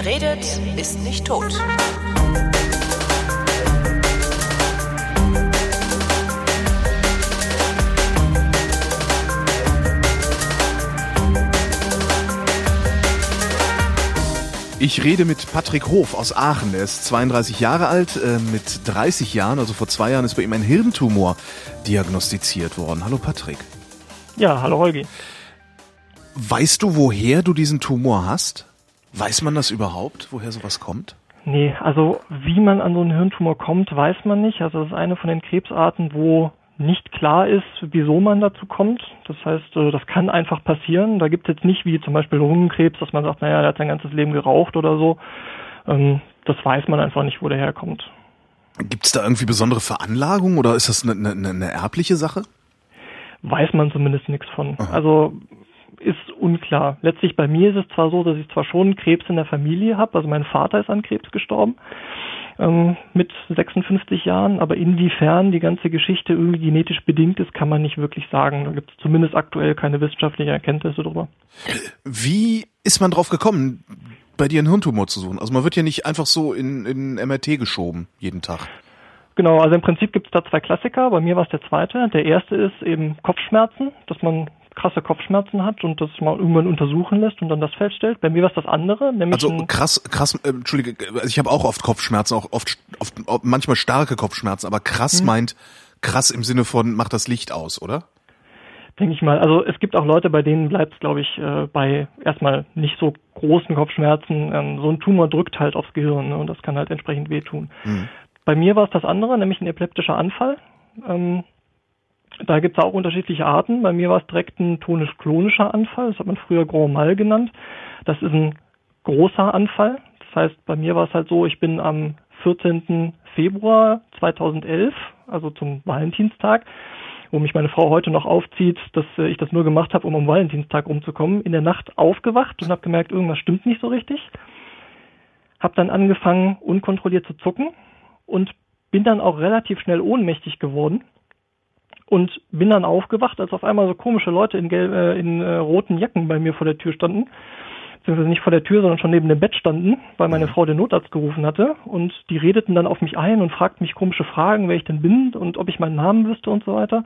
Wer redet, ist nicht tot. Ich rede mit Patrick Hof aus Aachen. Er ist 32 Jahre alt. Äh, mit 30 Jahren, also vor zwei Jahren, ist bei ihm ein Hirntumor diagnostiziert worden. Hallo Patrick. Ja, hallo Holgi. Weißt du, woher du diesen Tumor hast? Weiß man das überhaupt, woher sowas kommt? Nee, also wie man an so einen Hirntumor kommt, weiß man nicht. Also das ist eine von den Krebsarten, wo nicht klar ist, wieso man dazu kommt. Das heißt, äh, das kann einfach passieren. Da gibt es jetzt nicht wie zum Beispiel Lungenkrebs, dass man sagt, naja, der hat sein ganzes Leben geraucht oder so. Ähm, das weiß man einfach nicht, wo der herkommt. Gibt es da irgendwie besondere Veranlagung oder ist das eine, eine, eine erbliche Sache? Weiß man zumindest nichts von. Aha. Also ist unklar. Letztlich bei mir ist es zwar so, dass ich zwar schon Krebs in der Familie habe, also mein Vater ist an Krebs gestorben ähm, mit 56 Jahren, aber inwiefern die ganze Geschichte irgendwie genetisch bedingt ist, kann man nicht wirklich sagen. Da gibt es zumindest aktuell keine wissenschaftlichen Erkenntnisse darüber. Wie ist man drauf gekommen, bei dir einen Hirntumor zu suchen? Also man wird ja nicht einfach so in, in MRT geschoben jeden Tag. Genau, also im Prinzip gibt es da zwei Klassiker. Bei mir war es der zweite. Der erste ist eben Kopfschmerzen, dass man krasse Kopfschmerzen hat und das mal irgendwann untersuchen lässt und dann das feststellt. Bei mir war es das andere, nämlich also krass, krass, äh, entschuldige, also ich habe auch oft Kopfschmerzen, auch oft, oft, manchmal starke Kopfschmerzen, aber krass hm. meint krass im Sinne von macht das Licht aus, oder? Denke ich mal. Also es gibt auch Leute, bei denen bleibt es, glaube ich, äh, bei erstmal nicht so großen Kopfschmerzen. Ähm, so ein Tumor drückt halt aufs Gehirn ne, und das kann halt entsprechend wehtun. Hm. Bei mir war es das andere, nämlich ein epileptischer Anfall. Ähm, da gibt es auch unterschiedliche Arten. Bei mir war es direkt ein tonisch-klonischer Anfall. Das hat man früher Grand Mal genannt. Das ist ein großer Anfall. Das heißt, bei mir war es halt so, ich bin am 14. Februar 2011, also zum Valentinstag, wo mich meine Frau heute noch aufzieht, dass äh, ich das nur gemacht habe, um am Valentinstag rumzukommen, in der Nacht aufgewacht und habe gemerkt, irgendwas stimmt nicht so richtig. Habe dann angefangen, unkontrolliert zu zucken und bin dann auch relativ schnell ohnmächtig geworden und bin dann aufgewacht, als auf einmal so komische Leute in, gelb, äh, in äh, roten Jacken bei mir vor der Tür standen. Beziehungsweise nicht vor der Tür, sondern schon neben dem Bett standen, weil meine mhm. Frau den Notarzt gerufen hatte. Und die redeten dann auf mich ein und fragten mich komische Fragen, wer ich denn bin und ob ich meinen Namen wüsste und so weiter.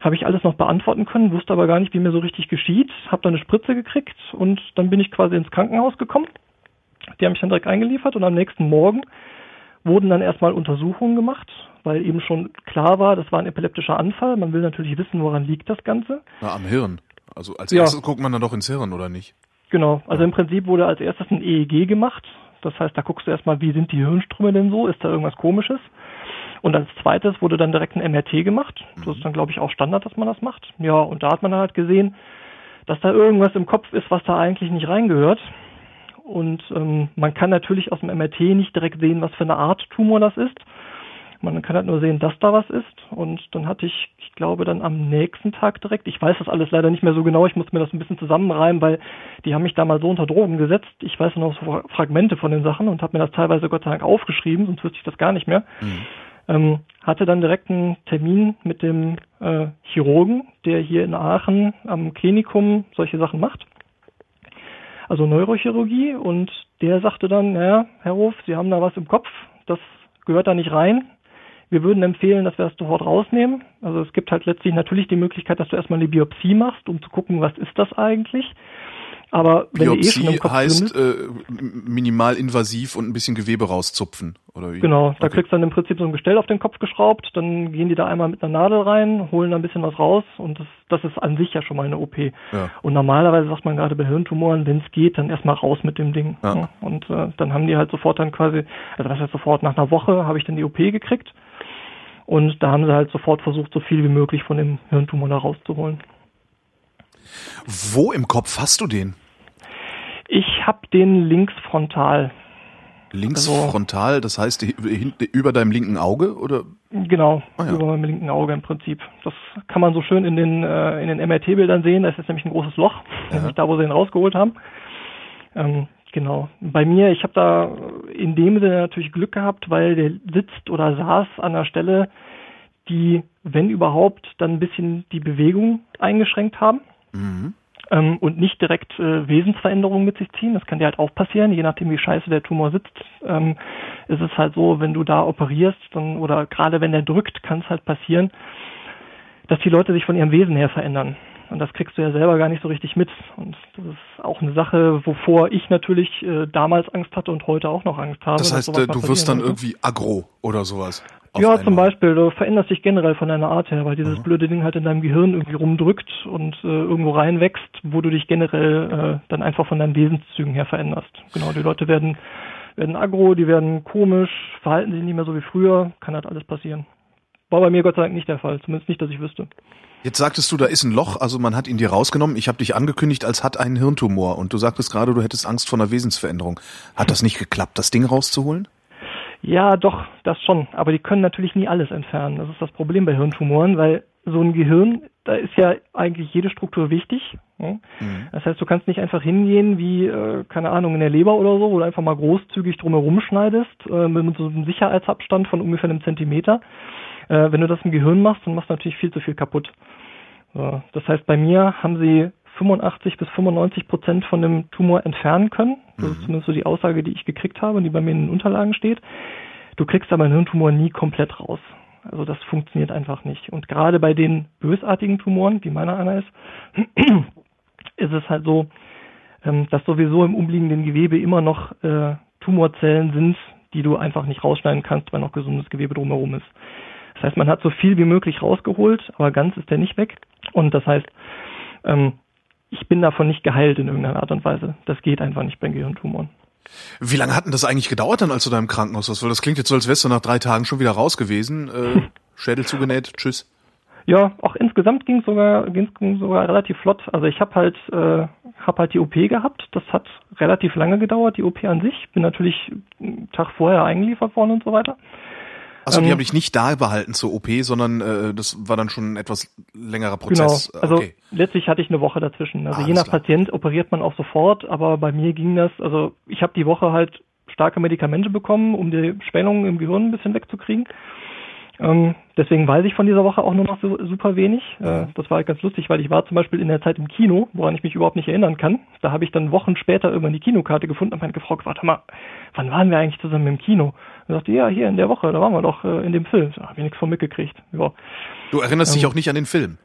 Habe ich alles noch beantworten können, wusste aber gar nicht, wie mir so richtig geschieht. Habe dann eine Spritze gekriegt und dann bin ich quasi ins Krankenhaus gekommen. Die haben mich dann direkt eingeliefert und am nächsten Morgen wurden dann erstmal Untersuchungen gemacht weil eben schon klar war, das war ein epileptischer Anfall. Man will natürlich wissen, woran liegt das Ganze. Na, am Hirn. Also als ja. erstes guckt man dann doch ins Hirn, oder nicht? Genau. Also ja. im Prinzip wurde als erstes ein EEG gemacht. Das heißt, da guckst du erstmal, wie sind die Hirnströme denn so? Ist da irgendwas komisches? Und als zweites wurde dann direkt ein MRT gemacht. Das mhm. ist dann, glaube ich, auch Standard, dass man das macht. Ja, und da hat man dann halt gesehen, dass da irgendwas im Kopf ist, was da eigentlich nicht reingehört. Und ähm, man kann natürlich aus dem MRT nicht direkt sehen, was für eine Art Tumor das ist. Man kann halt nur sehen, dass da was ist. Und dann hatte ich, ich glaube, dann am nächsten Tag direkt, ich weiß das alles leider nicht mehr so genau, ich muss mir das ein bisschen zusammenreimen, weil die haben mich da mal so unter Drogen gesetzt. Ich weiß noch so Fragmente von den Sachen und habe mir das teilweise Gott sei Dank aufgeschrieben, sonst wüsste ich das gar nicht mehr. Mhm. Ähm, hatte dann direkt einen Termin mit dem äh, Chirurgen, der hier in Aachen am Klinikum solche Sachen macht. Also Neurochirurgie und der sagte dann, naja, Herr Hof, Sie haben da was im Kopf, das gehört da nicht rein. Wir würden empfehlen, dass wir das sofort rausnehmen. Also es gibt halt letztlich natürlich die Möglichkeit, dass du erstmal eine Biopsie machst, um zu gucken, was ist das eigentlich. Aber wenn Biopsie eh schon im Kopf heißt äh, minimal invasiv und ein bisschen Gewebe rauszupfen, oder wie? Genau, da okay. kriegst du dann im Prinzip so ein Gestell auf den Kopf geschraubt, dann gehen die da einmal mit einer Nadel rein, holen da ein bisschen was raus und das, das ist an sich ja schon mal eine OP. Ja. Und normalerweise sagt man gerade bei Hirntumoren, wenn es geht, dann erstmal raus mit dem Ding. Ja. Und äh, dann haben die halt sofort dann quasi, also das heißt sofort nach einer Woche habe ich dann die OP gekriegt und da haben sie halt sofort versucht, so viel wie möglich von dem Hirntumor da rauszuholen. Wo im Kopf hast du den? Ich habe den links frontal. Links also, frontal, das heißt über deinem linken Auge oder? Genau, ah, ja. über meinem linken Auge im Prinzip. Das kann man so schön in den äh, in den MRT-Bildern sehen. Da ist jetzt nämlich ein großes Loch, ja. nämlich da, wo sie ihn rausgeholt haben. Ähm, Genau. Bei mir, ich habe da in dem Sinne natürlich Glück gehabt, weil der sitzt oder saß an einer Stelle, die, wenn überhaupt, dann ein bisschen die Bewegung eingeschränkt haben. Mhm. Ähm, und nicht direkt äh, Wesensveränderungen mit sich ziehen. Das kann dir halt auch passieren, je nachdem wie scheiße der Tumor sitzt. Ähm, ist es halt so, wenn du da operierst dann, oder gerade wenn der drückt, kann es halt passieren, dass die Leute sich von ihrem Wesen her verändern. Und das kriegst du ja selber gar nicht so richtig mit. Und das ist auch eine Sache, wovor ich natürlich äh, damals Angst hatte und heute auch noch Angst habe. Das heißt, äh, du wirst dann irgendwie aggro oder sowas. Ja, zum Beispiel, du veränderst dich generell von deiner Art her, weil dieses mhm. blöde Ding halt in deinem Gehirn irgendwie rumdrückt und äh, irgendwo reinwächst, wo du dich generell äh, dann einfach von deinen Wesenszügen her veränderst. Genau, die Leute werden, werden aggro, die werden komisch, verhalten sich nicht mehr so wie früher, kann halt alles passieren. War bei mir Gott sei Dank nicht der Fall, zumindest nicht, dass ich wüsste. Jetzt sagtest du, da ist ein Loch, also man hat ihn dir rausgenommen. Ich habe dich angekündigt als hat einen Hirntumor und du sagtest gerade, du hättest Angst vor einer Wesensveränderung. Hat das nicht geklappt, das Ding rauszuholen? Ja, doch, das schon. Aber die können natürlich nie alles entfernen. Das ist das Problem bei Hirntumoren, weil so ein Gehirn, da ist ja eigentlich jede Struktur wichtig. Mhm. Das heißt, du kannst nicht einfach hingehen wie, äh, keine Ahnung, in der Leber oder so, wo du einfach mal großzügig drumherum schneidest, äh, mit so einem Sicherheitsabstand von ungefähr einem Zentimeter. Äh, wenn du das im Gehirn machst, dann machst du natürlich viel zu viel kaputt. Das heißt, bei mir haben sie 85 bis 95 Prozent von dem Tumor entfernen können. Das mhm. ist zumindest so die Aussage, die ich gekriegt habe, die bei mir in den Unterlagen steht. Du kriegst aber einen Hirntumor nie komplett raus. Also das funktioniert einfach nicht. Und gerade bei den bösartigen Tumoren, wie meiner einer ist, ist es halt so, ähm, dass sowieso im umliegenden Gewebe immer noch äh, Tumorzellen sind, die du einfach nicht rausschneiden kannst, weil noch gesundes Gewebe drumherum ist. Das heißt, man hat so viel wie möglich rausgeholt, aber ganz ist der nicht weg. Und das heißt, ähm, ich bin davon nicht geheilt in irgendeiner Art und Weise. Das geht einfach nicht bei Gehirntumoren. Wie lange hat denn das eigentlich gedauert dann, als du da im Krankenhaus warst? Weil das klingt jetzt so, als wärst du nach drei Tagen schon wieder raus gewesen. Äh, Schädel zugenäht, tschüss. Ja, auch insgesamt ging es sogar, sogar relativ flott. Also ich habe halt, äh, hab halt die OP gehabt. Das hat relativ lange gedauert, die OP an sich. Bin natürlich einen Tag vorher eingeliefert worden und so weiter. Also die ähm, habe ich nicht da behalten zur OP, sondern äh, das war dann schon ein etwas längerer Prozess. Genau, also okay. letztlich hatte ich eine Woche dazwischen. Also ah, je nach klar. Patient operiert man auch sofort, aber bei mir ging das, also ich habe die Woche halt starke Medikamente bekommen, um die Schwellungen im Gehirn ein bisschen wegzukriegen. Ähm, deswegen weiß ich von dieser Woche auch nur noch so, super wenig. Äh, das war halt ganz lustig, weil ich war zum Beispiel in der Zeit im Kino, woran ich mich überhaupt nicht erinnern kann. Da habe ich dann Wochen später irgendwann die Kinokarte gefunden und meine gefragt, warte mal, wann waren wir eigentlich zusammen im Kino? Und sagte, ja, hier in der Woche, da waren wir doch äh, in dem Film. Da habe ich nichts von mitgekriegt. Ja. Du erinnerst ähm, dich auch nicht an den Film?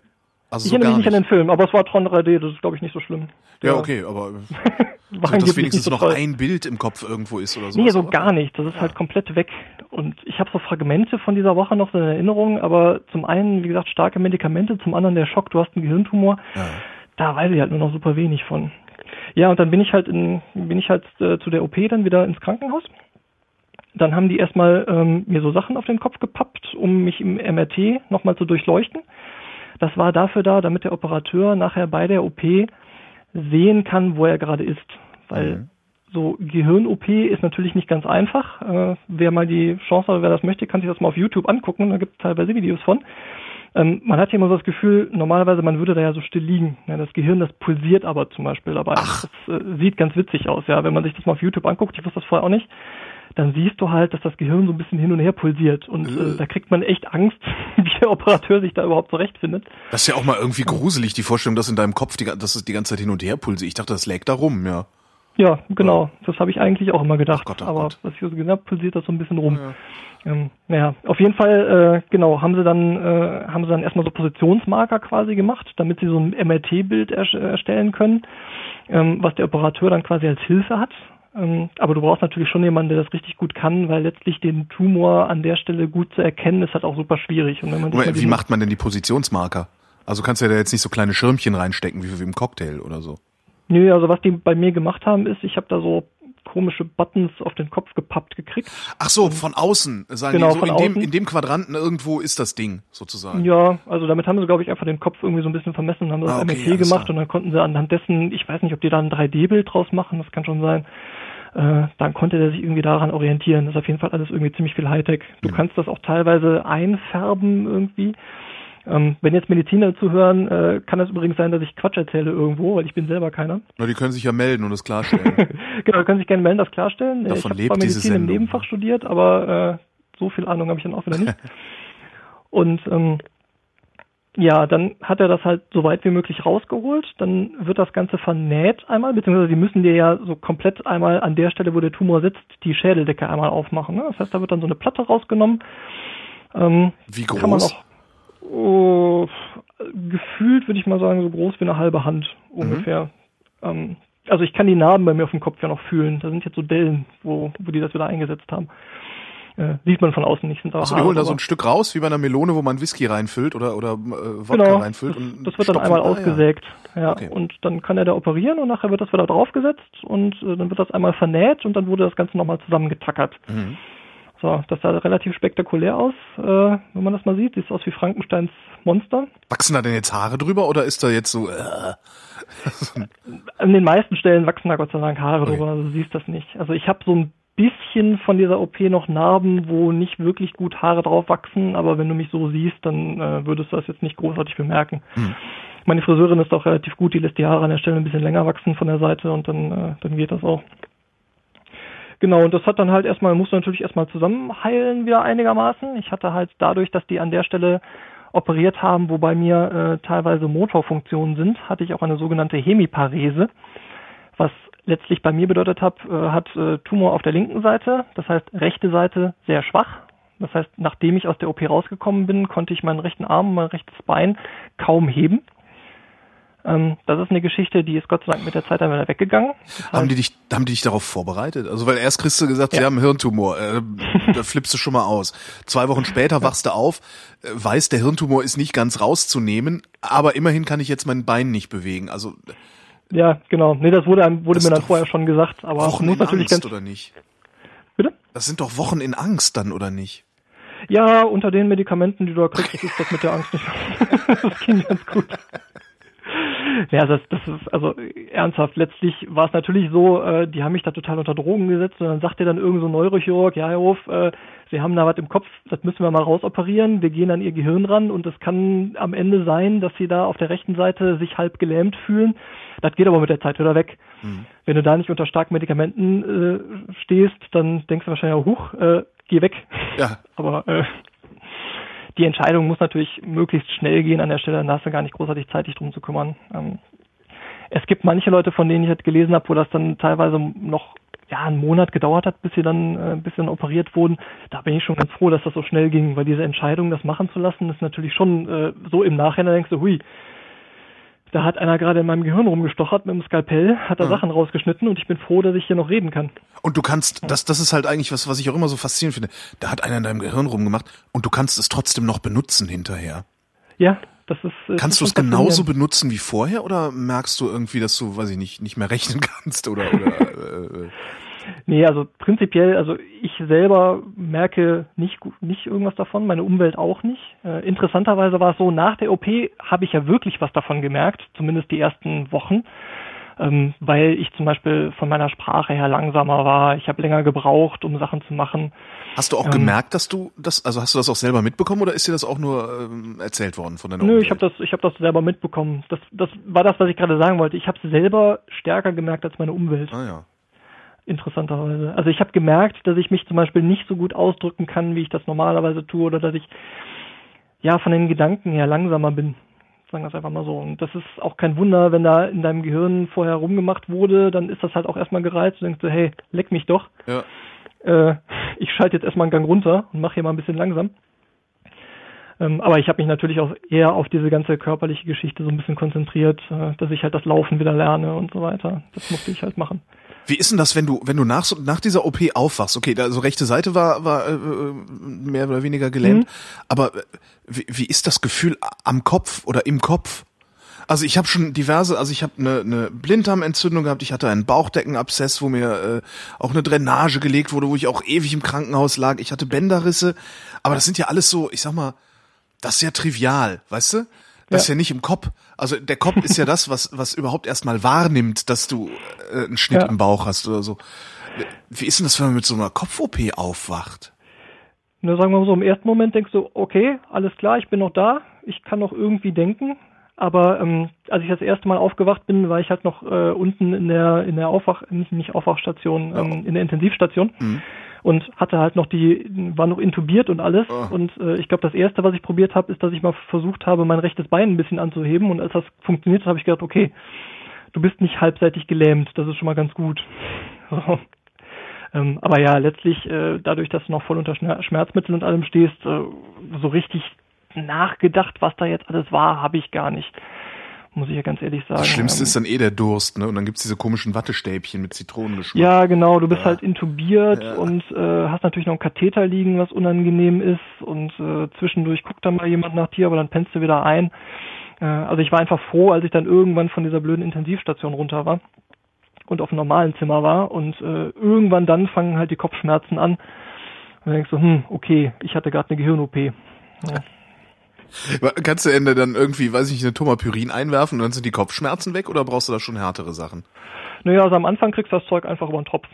Also ich so erinnere mich nicht an den Film, aber es war Tron 3D, das ist glaube ich nicht so schlimm. Ja, ja okay, aber so, dass wenigstens so noch toll. ein Bild im Kopf irgendwo ist oder so. Nee, so gar nicht. Das ist ja. halt komplett weg. Und ich habe so Fragmente von dieser Woche noch so in Erinnerung, aber zum einen, wie gesagt, starke Medikamente, zum anderen der Schock, du hast einen Gehirntumor. Ja. Da weiß ich halt nur noch super wenig von. Ja, und dann bin ich halt in, bin ich halt äh, zu der OP dann wieder ins Krankenhaus. Dann haben die erstmal ähm, mir so Sachen auf den Kopf gepappt, um mich im MRT nochmal zu durchleuchten. Das war dafür da, damit der Operateur nachher bei der OP sehen kann, wo er gerade ist. Weil mhm. so Gehirn-OP ist natürlich nicht ganz einfach. Äh, wer mal die Chance hat, wer das möchte, kann sich das mal auf YouTube angucken. Da gibt es teilweise Videos von. Ähm, man hat ja immer so das Gefühl, normalerweise man würde da ja so still liegen. Ja, das Gehirn, das pulsiert aber zum Beispiel dabei. Ach. Das äh, sieht ganz witzig aus, ja. Wenn man sich das mal auf YouTube anguckt, ich wusste das vorher auch nicht, dann siehst du halt, dass das Gehirn so ein bisschen hin und her pulsiert. Und äh, da kriegt man echt Angst, wie der Operateur sich da überhaupt zurechtfindet. Das ist ja auch mal irgendwie gruselig, die Vorstellung, dass in deinem Kopf, die, dass es die ganze Zeit hin und her pulsiert. Ich dachte, das lägt da rum, ja. Ja, genau. Das habe ich eigentlich auch immer gedacht. Ach Gott, ach Aber Gott. was ich so genau pulsiert das so ein bisschen rum. Ja. Ähm, naja, auf jeden Fall, äh, genau, haben sie dann, äh, haben sie dann erstmal so Positionsmarker quasi gemacht, damit sie so ein MRT-Bild erstellen können, ähm, was der Operateur dann quasi als Hilfe hat. Ähm, aber du brauchst natürlich schon jemanden, der das richtig gut kann, weil letztlich den Tumor an der Stelle gut zu erkennen, ist halt auch super schwierig. Und wenn man wie macht man denn die Positionsmarker? Also kannst du ja da jetzt nicht so kleine Schirmchen reinstecken wie, wie im Cocktail oder so. Nö, also was die bei mir gemacht haben, ist, ich habe da so komische Buttons auf den Kopf gepappt gekriegt. Ach so, von außen. Sagen genau, die so in, außen. Dem, in dem Quadranten irgendwo ist das Ding, sozusagen. Ja, also damit haben sie, glaube ich, einfach den Kopf irgendwie so ein bisschen vermessen und haben das ah, okay, MRT gemacht klar. und dann konnten sie anhand dessen, ich weiß nicht, ob die da ein 3D-Bild draus machen, das kann schon sein, äh, dann konnte der sich irgendwie daran orientieren. Das ist auf jeden Fall alles irgendwie ziemlich viel Hightech. Du ja. kannst das auch teilweise einfärben irgendwie. Ähm, wenn jetzt Mediziner zuhören, äh, kann es übrigens sein, dass ich Quatsch erzähle irgendwo, weil ich bin selber keiner. Na, die können sich ja melden und das klarstellen. genau, können sich gerne melden, das klarstellen. Davon ich habe zwar Medizin im Nebenfach studiert, aber äh, so viel Ahnung habe ich dann auch wieder nicht. und ähm, Ja, dann hat er das halt so weit wie möglich rausgeholt. Dann wird das Ganze vernäht einmal, beziehungsweise die müssen dir ja so komplett einmal an der Stelle, wo der Tumor sitzt, die Schädeldecke einmal aufmachen. Ne? Das heißt, da wird dann so eine Platte rausgenommen. Ähm, wie groß? Kann man auch, oh, gefühlt würde ich mal sagen, so groß wie eine halbe Hand ungefähr. Mhm. Ähm, also ich kann die Narben bei mir auf dem Kopf ja noch fühlen. Da sind jetzt so Dellen, wo, wo die das wieder eingesetzt haben. Äh, sieht man von außen nicht. Sind also die holen da so ein Stück raus, wie bei einer Melone, wo man Whisky reinfüllt oder, oder äh, Wodka genau, reinfüllt. Das, das wird dann einmal ah, ausgesägt. Ja. ja. Okay. Und dann kann er da operieren und nachher wird das wieder draufgesetzt und äh, dann wird das einmal vernäht und dann wurde das Ganze nochmal zusammengetackert. Mhm. So, das sah relativ spektakulär aus, äh, wenn man das mal sieht. Sieht aus wie Frankensteins Monster. Wachsen da denn jetzt Haare drüber oder ist da jetzt so? Äh, An den meisten Stellen wachsen da Gott sei Dank Haare okay. drüber, also du siehst das nicht. Also ich habe so ein bisschen von dieser OP noch Narben, wo nicht wirklich gut Haare drauf wachsen, aber wenn du mich so siehst, dann äh, würdest du das jetzt nicht großartig bemerken. Hm. Meine Friseurin ist auch relativ gut, die lässt die Haare an der Stelle ein bisschen länger wachsen von der Seite und dann, äh, dann geht das auch. Genau, und das hat dann halt erstmal, musste natürlich erstmal zusammenheilen wieder einigermaßen. Ich hatte halt dadurch, dass die an der Stelle operiert haben, wo bei mir äh, teilweise Motorfunktionen sind, hatte ich auch eine sogenannte Hemiparese, was letztlich bei mir bedeutet hat, äh, hat äh, Tumor auf der linken Seite, das heißt rechte Seite sehr schwach. Das heißt, nachdem ich aus der OP rausgekommen bin, konnte ich meinen rechten Arm, mein rechtes Bein kaum heben. Ähm, das ist eine Geschichte, die ist Gott sei Dank mit der Zeit dann wieder weggegangen. Das haben die dich, haben die dich darauf vorbereitet? Also weil erst kriegst du gesagt, ja. sie haben einen Hirntumor, äh, da flippst du schon mal aus. Zwei Wochen später wachst du auf, äh, weißt, der Hirntumor ist nicht ganz rauszunehmen, aber immerhin kann ich jetzt mein Bein nicht bewegen. Also ja, genau. Nee, das wurde, einem, wurde mir dann vorher schon gesagt, aber Wochen muss in natürlich Angst, ganz oder nicht? Bitte? Das sind doch Wochen in Angst dann, oder nicht? Ja, unter den Medikamenten, die du da kriegst, ist das mit der Angst nicht. das ging ganz gut. Ja, das, das ist also ernsthaft. Letztlich war es natürlich so, äh, die haben mich da total unter Drogen gesetzt und dann sagt dir dann irgend so ein Neurochirurg, ja, Herr Hof, äh, Sie haben da was im Kopf, das müssen wir mal rausoperieren. Wir gehen an Ihr Gehirn ran und es kann am Ende sein, dass Sie da auf der rechten Seite sich halb gelähmt fühlen. Das geht aber mit der Zeit wieder weg. Mhm. Wenn du da nicht unter starken Medikamenten äh, stehst, dann denkst du wahrscheinlich auch, huch, äh, geh weg. Ja. aber äh, die Entscheidung muss natürlich möglichst schnell gehen an der Stelle, dann hast du gar nicht großartig Zeit, dich drum zu kümmern. Ähm, es gibt manche Leute, von denen ich halt gelesen habe, wo das dann teilweise noch ja, einen Monat gedauert hat, bis sie dann äh, bis sie dann operiert wurden. Da bin ich schon ganz froh, dass das so schnell ging, weil diese Entscheidung, das machen zu lassen, ist natürlich schon äh, so im Nachhinein denkst du, hui, da hat einer gerade in meinem Gehirn rumgestochert mit dem Skalpell, hat da ja. Sachen rausgeschnitten und ich bin froh, dass ich hier noch reden kann. Und du kannst, das, das ist halt eigentlich was, was ich auch immer so faszinierend finde. Da hat einer in deinem Gehirn rumgemacht und du kannst es trotzdem noch benutzen hinterher. Ja, das ist. Äh, kannst du es genauso benutzen wie vorher oder merkst du irgendwie, dass du, weiß ich nicht, nicht mehr rechnen kannst oder, oder äh, äh Nee, also prinzipiell, also ich selber merke nicht, nicht irgendwas davon, meine Umwelt auch nicht. Äh, interessanterweise war es so, nach der OP habe ich ja wirklich was davon gemerkt, zumindest die ersten Wochen, ähm, weil ich zum Beispiel von meiner Sprache her langsamer war. Ich habe länger gebraucht, um Sachen zu machen. Hast du auch ähm, gemerkt, dass du das, also hast du das auch selber mitbekommen oder ist dir das auch nur ähm, erzählt worden von deiner Nö, Umwelt? ich habe das, ich habe das selber mitbekommen. Das, das war das, was ich gerade sagen wollte. Ich habe es selber stärker gemerkt als meine Umwelt. Ah ja interessanterweise. Also ich habe gemerkt, dass ich mich zum Beispiel nicht so gut ausdrücken kann, wie ich das normalerweise tue, oder dass ich ja von den Gedanken her langsamer bin. Sagen wir es einfach mal so. Und das ist auch kein Wunder, wenn da in deinem Gehirn vorher rumgemacht wurde, dann ist das halt auch erstmal gereizt und denkst du, hey, leck mich doch. Ja. Äh, ich schalte jetzt erstmal einen Gang runter und mache hier mal ein bisschen langsam. Ähm, aber ich habe mich natürlich auch eher auf diese ganze körperliche Geschichte so ein bisschen konzentriert, äh, dass ich halt das Laufen wieder lerne und so weiter. Das musste ich halt machen. Wie ist denn das, wenn du, wenn du nach, nach dieser OP aufwachst? Okay, also rechte Seite war, war äh, mehr oder weniger gelähmt, mhm. aber äh, wie, wie ist das Gefühl am Kopf oder im Kopf? Also ich habe schon diverse, also ich habe eine, eine Blinddarmentzündung gehabt, ich hatte einen Bauchdeckenabszess, wo mir äh, auch eine Drainage gelegt wurde, wo ich auch ewig im Krankenhaus lag. Ich hatte Bänderrisse, aber das sind ja alles so, ich sag mal, das ist ja trivial, weißt du? Das ja. ist ja nicht im Kopf. Also der Kopf ist ja das, was, was überhaupt erstmal wahrnimmt, dass du äh, einen Schnitt ja. im Bauch hast oder so. Wie ist denn das, wenn man mit so einer Kopf-OP aufwacht? Na, sagen wir mal so, im ersten Moment denkst du, okay, alles klar, ich bin noch da, ich kann noch irgendwie denken. Aber ähm, als ich das erste Mal aufgewacht bin, war ich halt noch äh, unten in der in der Aufwach nicht, nicht Aufwachstation, ähm, in der Intensivstation. Mhm. Und hatte halt noch die, war noch intubiert und alles. Oh. Und äh, ich glaube, das erste, was ich probiert habe, ist, dass ich mal versucht habe, mein rechtes Bein ein bisschen anzuheben. Und als das funktioniert hat, habe ich gedacht, okay, du bist nicht halbseitig gelähmt, das ist schon mal ganz gut. So. Ähm, aber ja, letztlich, äh, dadurch, dass du noch voll unter Schmer- Schmerzmitteln und allem stehst, äh, so richtig nachgedacht, was da jetzt alles war, habe ich gar nicht. Muss ich ja ganz ehrlich sagen. Das Schlimmste Ähm, ist dann eh der Durst, ne? Und dann gibt's diese komischen Wattestäbchen mit Zitronengeschmack. Ja, genau, du bist Ja. halt intubiert Ja. und äh, hast natürlich noch einen Katheter liegen, was unangenehm ist und äh, zwischendurch guckt dann mal jemand nach dir, aber dann pennst du wieder ein. Äh, also ich war einfach froh, als ich dann irgendwann von dieser blöden Intensivstation runter war und auf einem normalen Zimmer war und äh, irgendwann dann fangen halt die Kopfschmerzen an. Und dann denkst du, hm, okay, ich hatte gerade eine Gehirn-OP. Ja. Kannst du Ende dann irgendwie, weiß ich nicht, eine Tomapyrin einwerfen und dann sind die Kopfschmerzen weg oder brauchst du da schon härtere Sachen? Naja, also am Anfang kriegst du das Zeug einfach über den Tropf.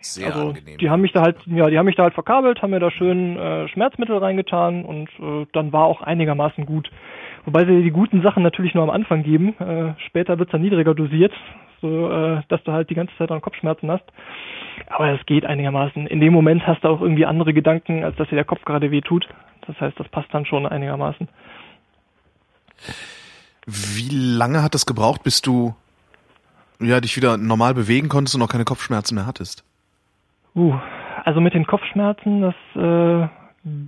Sehr also angenehm. die haben mich da halt, ja, die haben mich da halt verkabelt, haben mir da schön äh, Schmerzmittel reingetan und äh, dann war auch einigermaßen gut. Wobei sie die guten Sachen natürlich nur am Anfang geben. Äh, später wird's dann niedriger dosiert, so äh, dass du halt die ganze Zeit dann Kopfschmerzen hast. Aber es geht einigermaßen. In dem Moment hast du auch irgendwie andere Gedanken, als dass dir der Kopf gerade weh tut. Das heißt, das passt dann schon einigermaßen. Wie lange hat das gebraucht, bis du ja dich wieder normal bewegen konntest und noch keine Kopfschmerzen mehr hattest? Uh, also mit den Kopfschmerzen, das äh,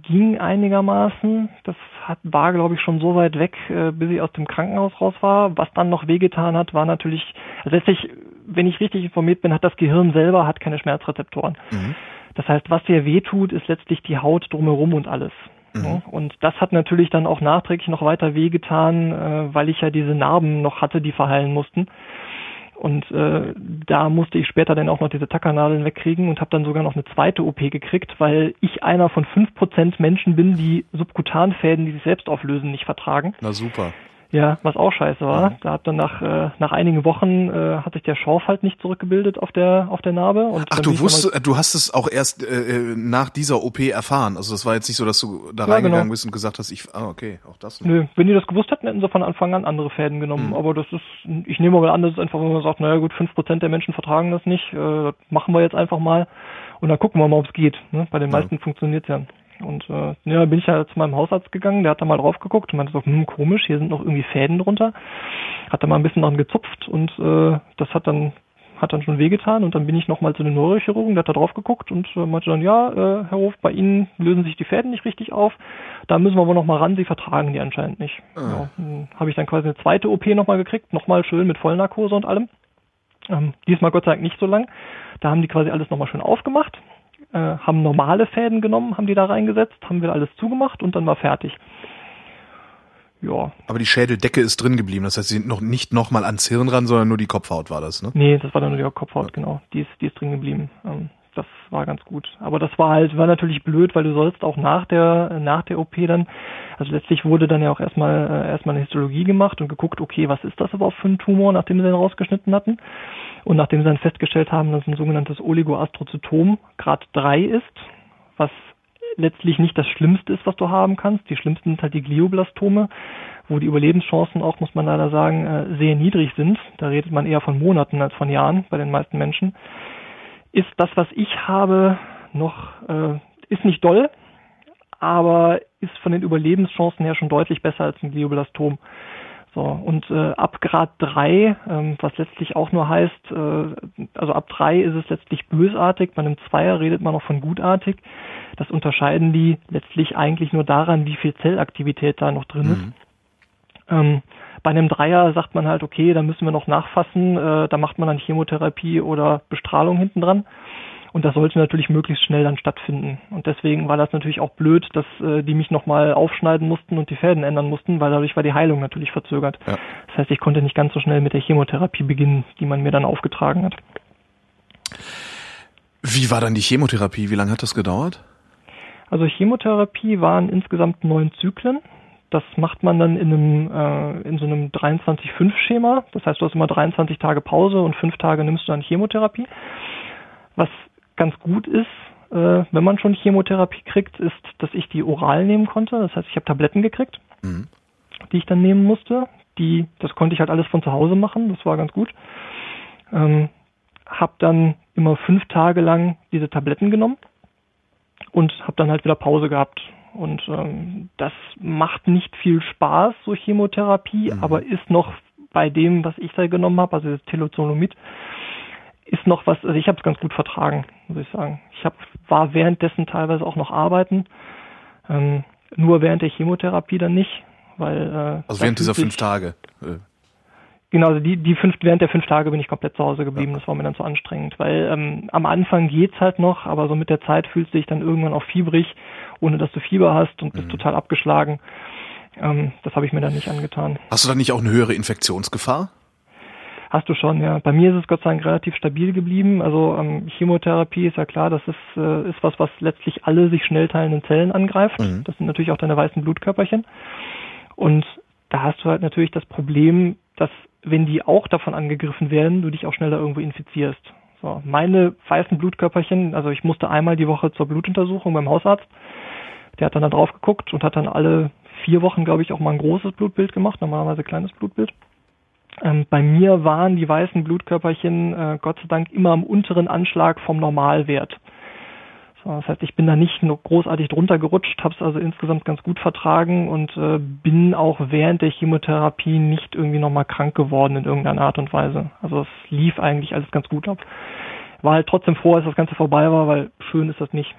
ging einigermaßen. Das hat, war, glaube ich, schon so weit weg, äh, bis ich aus dem Krankenhaus raus war. Was dann noch wehgetan hat, war natürlich, also letztlich, wenn ich richtig informiert bin, hat das Gehirn selber hat keine Schmerzrezeptoren. Mhm. Das heißt, was dir wehtut, ist letztlich die Haut drumherum und alles. Ja, und das hat natürlich dann auch nachträglich noch weiter wehgetan, äh, weil ich ja diese Narben noch hatte, die verheilen mussten. Und äh, da musste ich später dann auch noch diese Tackernadeln wegkriegen und habe dann sogar noch eine zweite OP gekriegt, weil ich einer von fünf Prozent Menschen bin, die Subkutanfäden, die sich selbst auflösen, nicht vertragen. Na super. Ja, was auch scheiße war. Da hat dann nach, äh, nach einigen Wochen äh, hat sich der Schorf halt nicht zurückgebildet auf der auf der Narbe. Und Ach, du wusstest, äh, du hast es auch erst äh, nach dieser OP erfahren. Also das war jetzt nicht so, dass du da Ja, reingegangen genau. bist und gesagt hast, ich, ah, okay, auch das. Nö, wenn die das gewusst hätten, hätten sie von Anfang an andere Fäden genommen. Mhm. Aber das ist, ich nehme mal an, das ist einfach, wenn man sagt, naja gut, fünf Prozent der Menschen vertragen das nicht, äh, das machen wir jetzt einfach mal und dann gucken wir mal, ob es geht. Ne? Bei den Ja. meisten funktioniert's ja. Und äh, ja, bin ich ja zu meinem Hausarzt gegangen, der hat da mal drauf geguckt und meinte so, hm, komisch, hier sind noch irgendwie Fäden drunter. Hat da mal ein bisschen dran gezupft und äh, das hat dann hat dann schon wehgetan und dann bin ich nochmal zu den Neurochirurgen, der hat da drauf geguckt und äh, meinte dann, ja, äh, Herr Hof, bei Ihnen lösen sich die Fäden nicht richtig auf, da müssen wir wohl nochmal ran, Sie vertragen die anscheinend nicht. Ja, dann habe ich dann quasi eine zweite OP nochmal gekriegt, nochmal schön mit Vollnarkose und allem. Ähm, diesmal Gott sei Dank nicht so lang. Da haben die quasi alles nochmal schön aufgemacht, äh, haben normale Fäden genommen, haben die da reingesetzt, haben wir alles zugemacht und dann war fertig. Ja, Aber die Schädeldecke ist drin geblieben. Das heißt, sie sind noch nicht nochmal ans Hirn ran, sondern nur die Kopfhaut war das, ne? Nee, das war dann nur die Kopfhaut, genau. Die ist, die ist drin geblieben. Ähm, das war ganz gut. Aber das war halt, war natürlich blöd, weil du sollst auch nach der, nach der OP dann, also letztlich wurde dann ja auch erstmal, äh, erstmal eine Histologie gemacht und geguckt, okay, was ist das überhaupt für ein Tumor, nachdem sie den rausgeschnitten hatten. Und nachdem sie dann festgestellt haben, dass ein sogenanntes Oligoastrozytom Grad 3 ist, was letztlich nicht das Schlimmste ist, was du haben kannst. Die schlimmsten sind halt die Glioblastome, wo die Überlebenschancen auch, muss man leider sagen, äh, sehr niedrig sind. Da redet man eher von Monaten als von Jahren bei den meisten Menschen. Ist das, was ich habe, noch, äh, ist nicht doll, aber ist von den Überlebenschancen her schon deutlich besser als ein Glioblastom. So, und äh, ab Grad 3, ähm, was letztlich auch nur heißt, äh, also ab 3 ist es letztlich bösartig, bei einem Zweier redet man noch von gutartig. Das unterscheiden die letztlich eigentlich nur daran, wie viel Zellaktivität da noch drin ist. Ähm, bei einem Dreier sagt man halt, okay, da müssen wir noch nachfassen, äh, da macht man dann Chemotherapie oder Bestrahlung hinten dran. Und das sollte natürlich möglichst schnell dann stattfinden. Und deswegen war das natürlich auch blöd, dass äh, die mich nochmal aufschneiden mussten und die Fäden ändern mussten, weil dadurch war die Heilung natürlich verzögert. Ja. Das heißt, ich konnte nicht ganz so schnell mit der Chemotherapie beginnen, die man mir dann aufgetragen hat. Wie war dann die Chemotherapie? Wie lange hat das gedauert? Also Chemotherapie waren insgesamt neun Zyklen. Das macht man dann in einem äh, in so einem 23-5-Schema. Das heißt, du hast immer 23 Tage Pause und fünf Tage nimmst du dann Chemotherapie. Was ganz gut ist, äh, wenn man schon Chemotherapie kriegt, ist, dass ich die oral nehmen konnte. Das heißt, ich habe Tabletten gekriegt, Mhm. die ich dann nehmen musste. Die, das konnte ich halt alles von zu Hause machen. Das war ganz gut. Ähm, hab dann immer fünf Tage lang diese Tabletten genommen und habe dann halt wieder Pause gehabt. Und ähm, das macht nicht viel Spaß, so Chemotherapie, mhm. aber ist noch bei dem, was ich da genommen habe, also das Telozolomid, ist noch was, also ich habe es ganz gut vertragen, muss ich sagen. Ich hab, war währenddessen teilweise auch noch arbeiten, ähm, nur während der Chemotherapie dann nicht, weil äh, also während dieser fünf Tage. Äh. Genau, also die, die fünf, während der fünf Tage bin ich komplett zu Hause geblieben. Ja. Das war mir dann zu anstrengend, weil ähm, am Anfang geht's halt noch, aber so mit der Zeit fühlst du dich dann irgendwann auch fiebrig, ohne dass du Fieber hast und bist mhm. total abgeschlagen. Ähm, das habe ich mir dann nicht angetan. Hast du dann nicht auch eine höhere Infektionsgefahr? Hast du schon, ja. Bei mir ist es Gott sei Dank relativ stabil geblieben. Also ähm, Chemotherapie ist ja klar, das ist, äh, ist was, was letztlich alle sich schnell teilenden Zellen angreift. Mhm. Das sind natürlich auch deine weißen Blutkörperchen. Und da hast du halt natürlich das Problem, dass wenn die auch davon angegriffen werden, du dich auch schneller irgendwo infizierst. So, meine weißen Blutkörperchen, also ich musste einmal die Woche zur Blutuntersuchung beim Hausarzt. Der hat dann da drauf geguckt und hat dann alle vier Wochen, glaube ich, auch mal ein großes Blutbild gemacht, normalerweise kleines Blutbild. Ähm, bei mir waren die weißen Blutkörperchen äh, Gott sei Dank immer am unteren Anschlag vom Normalwert. Das heißt, ich bin da nicht nur großartig drunter gerutscht, habe es also insgesamt ganz gut vertragen und äh, bin auch während der Chemotherapie nicht irgendwie nochmal krank geworden in irgendeiner Art und Weise. Also es lief eigentlich alles ganz gut ab. War halt trotzdem froh, als das Ganze vorbei war, weil schön ist das nicht.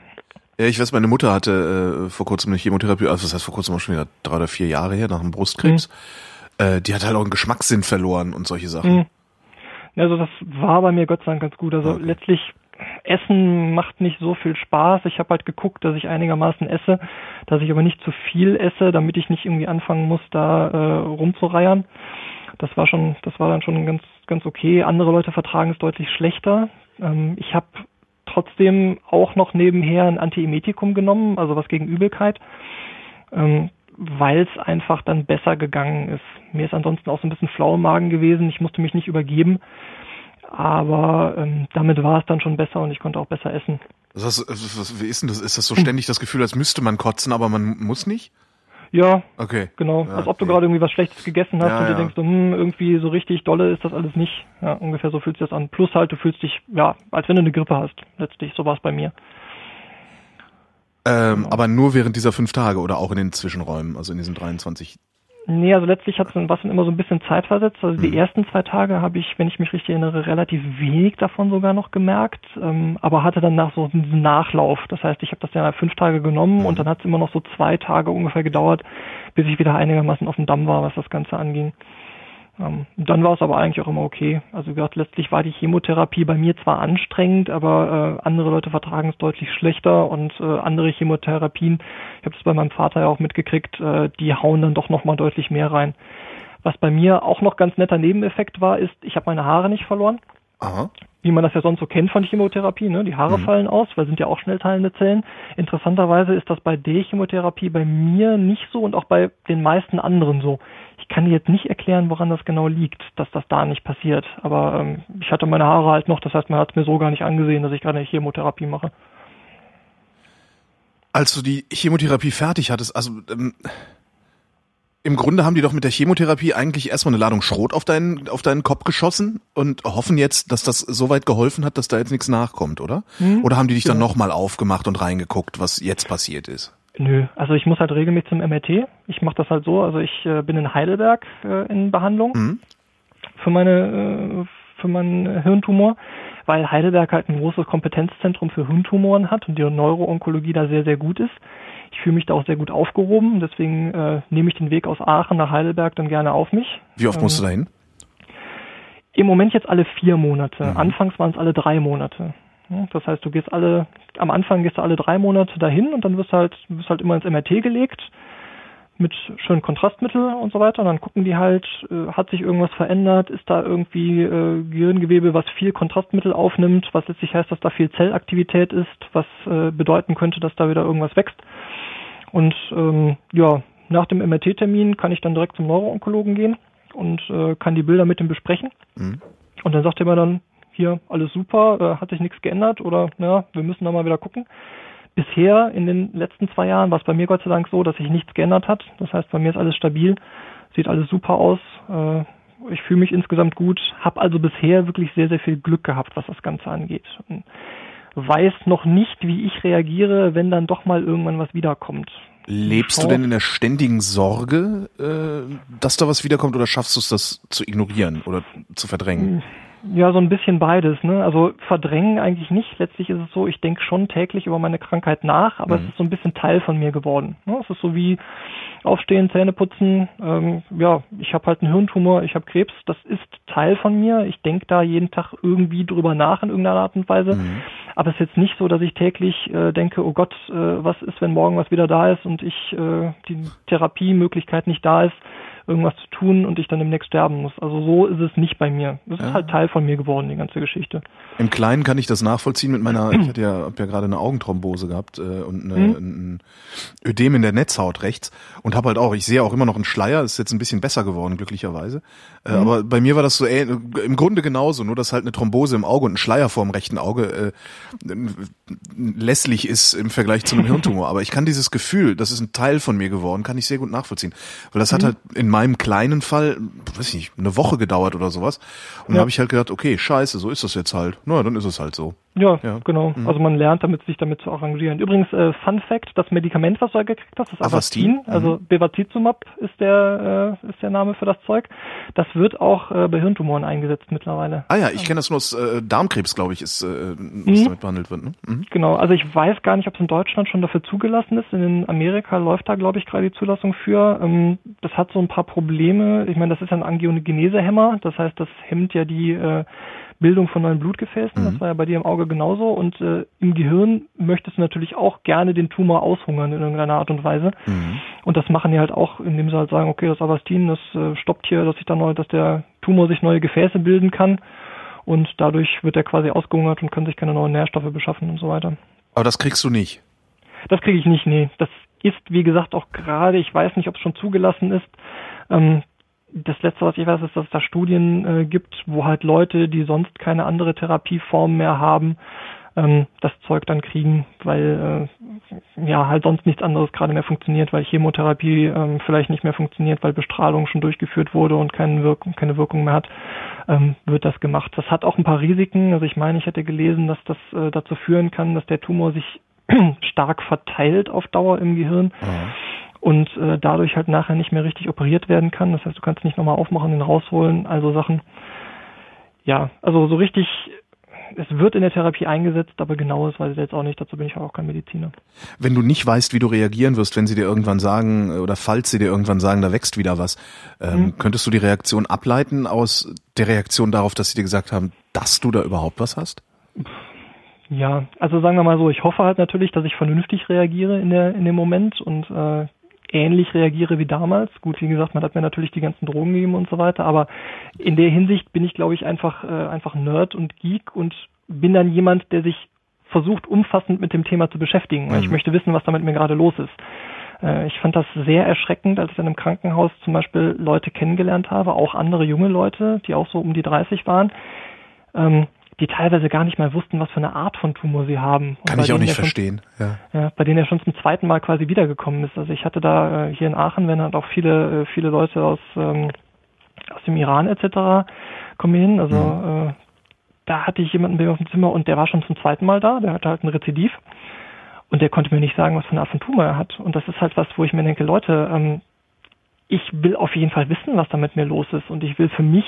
Ja, ich weiß, meine Mutter hatte äh, vor kurzem eine Chemotherapie, also das heißt vor kurzem auch schon wieder drei oder vier Jahre her, nach einem Brustkrebs. Mhm. Äh, die hat halt auch einen Geschmackssinn verloren und solche Sachen. Mhm. Also das war bei mir Gott sei Dank ganz gut. Also okay. letztlich Essen macht nicht so viel Spaß. Ich habe halt geguckt, dass ich einigermaßen esse, dass ich aber nicht zu viel esse, damit ich nicht irgendwie anfangen muss, da äh, rumzureiern. Das war schon, das war dann schon ganz, ganz okay. Andere Leute vertragen es deutlich schlechter. Ähm, ich habe trotzdem auch noch nebenher ein Antiemetikum genommen, also was gegen Übelkeit, ähm, weil es einfach dann besser gegangen ist. Mir ist ansonsten auch so ein bisschen flau im Magen gewesen. Ich musste mich nicht übergeben aber ähm, damit war es dann schon besser und ich konnte auch besser essen. Das heißt, wie ist denn das? Ist das so ständig das Gefühl, als müsste man kotzen, aber man muss nicht? Ja, okay. genau. Ja, als ob du gerade irgendwie was Schlechtes gegessen hast ja, und dir ja. denkst, hm, irgendwie so richtig dolle ist das alles nicht. Ja, ungefähr so fühlt sich das an. Plus halt, du fühlst dich, ja, als wenn du eine Grippe hast. Letztlich, so war es bei mir. Ähm, genau. Aber nur während dieser fünf Tage oder auch in den Zwischenräumen, also in diesen 23 Nee, also letztlich hat es was immer so ein bisschen Zeit versetzt. Also die mhm. ersten zwei Tage habe ich, wenn ich mich richtig erinnere, relativ wenig davon sogar noch gemerkt, ähm, aber hatte dann nach so einen Nachlauf. Das heißt, ich habe das ja fünf Tage genommen mhm. und dann hat es immer noch so zwei Tage ungefähr gedauert, bis ich wieder einigermaßen auf dem Damm war, was das Ganze anging. Ähm, dann war es aber eigentlich auch immer okay. Also gesagt, letztlich war die Chemotherapie bei mir zwar anstrengend, aber äh, andere Leute vertragen es deutlich schlechter und äh, andere Chemotherapien, ich habe das bei meinem Vater ja auch mitgekriegt, äh, die hauen dann doch nochmal deutlich mehr rein. Was bei mir auch noch ganz netter Nebeneffekt war, ist, ich habe meine Haare nicht verloren. Aha. Wie man das ja sonst so kennt von Chemotherapie, ne? Die Haare mhm. fallen aus, weil sind ja auch schnellteilende Zellen. Interessanterweise ist das bei der Chemotherapie bei mir nicht so und auch bei den meisten anderen so. Ich kann dir jetzt nicht erklären, woran das genau liegt, dass das da nicht passiert. Aber ähm, ich hatte meine Haare halt noch, das heißt, man hat es mir so gar nicht angesehen, dass ich gerade eine Chemotherapie mache. Als du die Chemotherapie fertig hattest, also ähm, im Grunde haben die doch mit der Chemotherapie eigentlich erstmal eine Ladung Schrot auf deinen, auf deinen Kopf geschossen und hoffen jetzt, dass das so weit geholfen hat, dass da jetzt nichts nachkommt, oder? Hm? Oder haben die dich dann ja. nochmal aufgemacht und reingeguckt, was jetzt passiert ist? Nö, also ich muss halt regelmäßig zum MRT. Ich mache das halt so, also ich äh, bin in Heidelberg äh, in Behandlung mhm. für meine äh, für meinen Hirntumor, weil Heidelberg halt ein großes Kompetenzzentrum für Hirntumoren hat und die Neuroonkologie da sehr sehr gut ist. Ich fühle mich da auch sehr gut aufgehoben, deswegen äh, nehme ich den Weg aus Aachen nach Heidelberg dann gerne auf mich. Wie oft musst du ähm, da hin? Im Moment jetzt alle vier Monate. Mhm. Anfangs waren es alle drei Monate. Das heißt, du gehst alle, am Anfang gehst du alle drei Monate dahin und dann wirst du halt, wirst halt immer ins MRT gelegt mit schönen Kontrastmittel und so weiter. Und dann gucken die halt, äh, hat sich irgendwas verändert, ist da irgendwie äh, Gehirngewebe, was viel Kontrastmittel aufnimmt, was letztlich heißt, dass da viel Zellaktivität ist, was äh, bedeuten könnte, dass da wieder irgendwas wächst. Und ähm, ja, nach dem MRT-Termin kann ich dann direkt zum Neuroonkologen gehen und äh, kann die Bilder mit ihm besprechen. Mhm. Und dann sagt er mir dann, hier alles super, äh, hat sich nichts geändert oder ja, wir müssen da mal wieder gucken. Bisher in den letzten zwei Jahren war es bei mir Gott sei Dank so, dass sich nichts geändert hat. Das heißt, bei mir ist alles stabil, sieht alles super aus. Äh, ich fühle mich insgesamt gut, habe also bisher wirklich sehr, sehr viel Glück gehabt, was das Ganze angeht. Und weiß noch nicht, wie ich reagiere, wenn dann doch mal irgendwann was wiederkommt. Lebst du denn in der ständigen Sorge, äh, dass da was wiederkommt oder schaffst du es, das zu ignorieren oder zu verdrängen? Ja, so ein bisschen beides. Ne? Also verdrängen eigentlich nicht. Letztlich ist es so, ich denke schon täglich über meine Krankheit nach, aber mhm. es ist so ein bisschen Teil von mir geworden. Ne? Es ist so wie aufstehen, Zähne putzen. Ähm, ja, ich habe halt einen Hirntumor, ich habe Krebs. Das ist Teil von mir. Ich denke da jeden Tag irgendwie drüber nach in irgendeiner Art und Weise. Mhm. Aber es ist jetzt nicht so, dass ich täglich äh, denke, oh Gott, äh, was ist, wenn morgen was wieder da ist und ich äh, die Therapiemöglichkeit nicht da ist irgendwas zu tun und ich dann demnächst sterben muss. Also so ist es nicht bei mir. Das ja. ist halt Teil von mir geworden, die ganze Geschichte. Im Kleinen kann ich das nachvollziehen mit meiner, ich hatte ja, hab ja gerade eine Augenthrombose gehabt äh, und eine, mhm. ein Ödem in der Netzhaut rechts und habe halt auch, ich sehe auch immer noch einen Schleier, ist jetzt ein bisschen besser geworden, glücklicherweise. Äh, mhm. Aber bei mir war das so äh, im Grunde genauso, nur dass halt eine Thrombose im Auge und ein Schleier vor dem rechten Auge äh, lässlich ist im Vergleich zu einem Hirntumor. Aber ich kann dieses Gefühl, das ist ein Teil von mir geworden, kann ich sehr gut nachvollziehen. Weil das mhm. hat halt in meinem kleinen Fall, weiß ich nicht, eine Woche gedauert oder sowas. Und ja. da habe ich halt gedacht, okay, scheiße, so ist das jetzt halt. Na, dann ist es halt so. Ja, ja. genau. Mhm. Also man lernt damit, sich damit zu arrangieren. Übrigens, äh, Fun Fact, das Medikament, was du da gekriegt hast, das Avastin, Avastin. also mhm. Bevacizumab ist der, äh, ist der Name für das Zeug. Das wird auch äh, bei Hirntumoren eingesetzt mittlerweile. Ah ja, ich kenne das nur aus äh, Darmkrebs, glaube ich, ist, äh, was mhm. damit behandelt wird. Ne? Mhm. Genau, also ich weiß gar nicht, ob es in Deutschland schon dafür zugelassen ist. In Amerika läuft da, glaube ich, gerade die Zulassung für. Ähm, das hat so ein paar Probleme. Ich meine, das ist ein Angiogenesehemmer, das heißt, das hemmt ja die äh, Bildung von neuen Blutgefäßen. Mhm. Das war ja bei dir im Auge genauso. Und äh, im Gehirn möchtest du natürlich auch gerne den Tumor aushungern in irgendeiner Art und Weise. Mhm. Und das machen die halt auch, indem sie halt sagen, okay, das Avastin, das äh, stoppt hier, dass sich dann neu, dass der Tumor sich neue Gefäße bilden kann. Und dadurch wird er quasi ausgehungert und kann sich keine neuen Nährstoffe beschaffen und so weiter. Aber das kriegst du nicht. Das kriege ich nicht, nee. Das ist, wie gesagt, auch gerade, ich weiß nicht, ob es schon zugelassen ist. Ähm, das letzte, was ich weiß, ist, dass es da Studien äh, gibt, wo halt Leute, die sonst keine andere Therapieform mehr haben, ähm, das Zeug dann kriegen, weil äh, ja halt sonst nichts anderes gerade mehr funktioniert, weil Chemotherapie ähm, vielleicht nicht mehr funktioniert, weil Bestrahlung schon durchgeführt wurde und keine Wirkung, keine Wirkung mehr hat, ähm, wird das gemacht. Das hat auch ein paar Risiken. Also ich meine, ich hätte gelesen, dass das äh, dazu führen kann, dass der Tumor sich stark verteilt auf Dauer im Gehirn. Mhm und äh, dadurch halt nachher nicht mehr richtig operiert werden kann. Das heißt, du kannst nicht nochmal aufmachen, den rausholen, also Sachen. Ja, also so richtig, es wird in der Therapie eingesetzt, aber genaues weiß ich jetzt auch nicht, dazu bin ich auch kein Mediziner. Wenn du nicht weißt, wie du reagieren wirst, wenn sie dir irgendwann sagen, oder falls sie dir irgendwann sagen, da wächst wieder was, ähm, mhm. könntest du die Reaktion ableiten aus der Reaktion darauf, dass sie dir gesagt haben, dass du da überhaupt was hast? Ja, also sagen wir mal so, ich hoffe halt natürlich, dass ich vernünftig reagiere in der in dem Moment und äh, ähnlich reagiere wie damals. Gut, wie gesagt, man hat mir natürlich die ganzen Drogen gegeben und so weiter, aber in der Hinsicht bin ich, glaube ich, einfach, äh, einfach Nerd und Geek und bin dann jemand, der sich versucht, umfassend mit dem Thema zu beschäftigen. Mhm. Ich möchte wissen, was damit mir gerade los ist. Äh, ich fand das sehr erschreckend, als ich dann im Krankenhaus zum Beispiel Leute kennengelernt habe, auch andere junge Leute, die auch so um die 30 waren. Ähm, die teilweise gar nicht mal wussten, was für eine Art von Tumor sie haben. Und Kann ich auch nicht verstehen. Schon, ja. ja. bei denen er schon zum zweiten Mal quasi wiedergekommen ist. Also ich hatte da äh, hier in Aachen, wenn halt auch viele, äh, viele Leute aus, ähm, aus dem Iran etc. kommen hin. Also mhm. äh, da hatte ich jemanden bei mir auf dem Zimmer und der war schon zum zweiten Mal da. Der hatte halt ein Rezidiv. Und der konnte mir nicht sagen, was für eine Art von Tumor er hat. Und das ist halt was, wo ich mir denke, Leute, ähm, ich will auf jeden Fall wissen, was da mit mir los ist. Und ich will für mich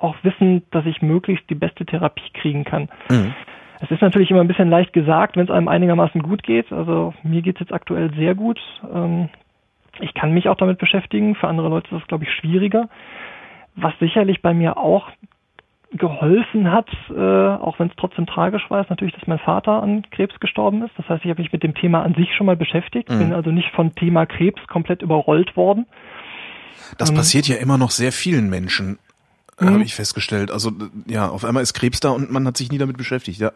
auch wissen, dass ich möglichst die beste Therapie kriegen kann. Mhm. Es ist natürlich immer ein bisschen leicht gesagt, wenn es einem einigermaßen gut geht. Also mir geht es jetzt aktuell sehr gut. Ähm, ich kann mich auch damit beschäftigen. Für andere Leute ist das, glaube ich, schwieriger. Was sicherlich bei mir auch geholfen hat, äh, auch wenn es trotzdem tragisch war, ist natürlich, dass mein Vater an Krebs gestorben ist. Das heißt, ich habe mich mit dem Thema an sich schon mal beschäftigt, mhm. bin also nicht von Thema Krebs komplett überrollt worden. Das ähm, passiert ja immer noch sehr vielen Menschen mhm. habe ich festgestellt. Also ja, auf einmal ist Krebs da und man hat sich nie damit beschäftigt, ja.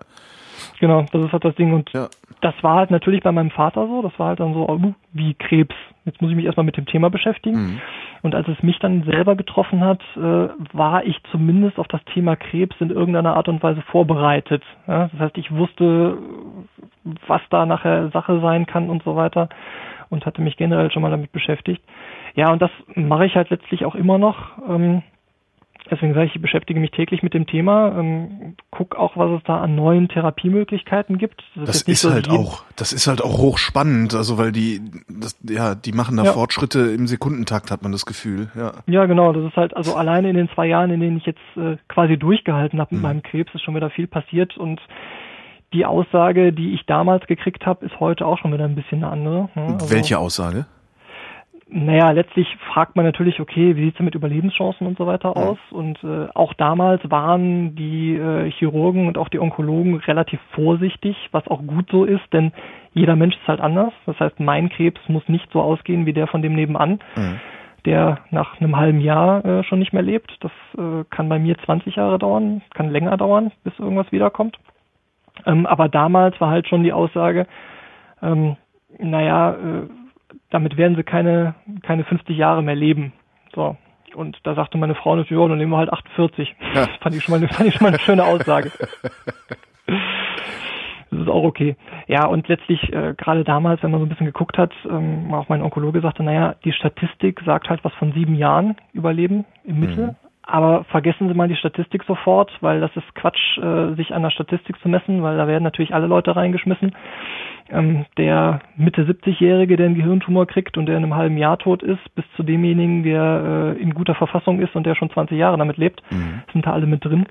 Genau, das ist halt das Ding. Und ja. das war halt natürlich bei meinem Vater so. Das war halt dann so, oh, wie Krebs. Jetzt muss ich mich erstmal mit dem Thema beschäftigen. Mhm. Und als es mich dann selber getroffen hat, äh, war ich zumindest auf das Thema Krebs in irgendeiner Art und Weise vorbereitet. Ja? Das heißt, ich wusste, was da nachher Sache sein kann und so weiter und hatte mich generell schon mal damit beschäftigt. Ja, und das mache ich halt letztlich auch immer noch. Ähm, deswegen sage ich, ich beschäftige mich täglich mit dem Thema, ähm, guck auch, was es da an neuen Therapiemöglichkeiten gibt. Das, das ist, ist so halt auch, das ist halt auch hochspannend, also weil die, das, ja, die machen da ja. Fortschritte im Sekundentakt, hat man das Gefühl, ja. Ja, genau, das ist halt, also alleine in den zwei Jahren, in denen ich jetzt äh, quasi durchgehalten habe mit mhm. meinem Krebs, ist schon wieder viel passiert und die Aussage, die ich damals gekriegt habe, ist heute auch schon wieder ein bisschen eine andere. Ne? Also, Welche Aussage? Naja, letztlich fragt man natürlich, okay, wie sieht's denn mit Überlebenschancen und so weiter aus? Und äh, auch damals waren die äh, Chirurgen und auch die Onkologen relativ vorsichtig, was auch gut so ist, denn jeder Mensch ist halt anders. Das heißt, mein Krebs muss nicht so ausgehen wie der von dem nebenan, mhm. der nach einem halben Jahr äh, schon nicht mehr lebt. Das äh, kann bei mir 20 Jahre dauern, kann länger dauern, bis irgendwas wiederkommt. Ähm, aber damals war halt schon die Aussage, ähm, naja, äh, damit werden sie keine, keine 50 Jahre mehr leben. So. Und da sagte meine Frau natürlich, ja, dann nehmen wir halt 48. Ja. Das fand ich schon mal, fand ich schon mal eine schöne Aussage. Das ist auch okay. Ja, und letztlich, äh, gerade damals, wenn man so ein bisschen geguckt hat, ähm, auch mein Onkologe sagte, naja, die Statistik sagt halt was von sieben Jahren Überleben im Mittel. Mhm. Aber vergessen Sie mal die Statistik sofort, weil das ist Quatsch, äh, sich an der Statistik zu messen, weil da werden natürlich alle Leute reingeschmissen. Ähm, der Mitte 70-Jährige, der einen Gehirntumor kriegt und der in einem halben Jahr tot ist, bis zu demjenigen, der äh, in guter Verfassung ist und der schon 20 Jahre damit lebt, mhm. sind da alle mit drin.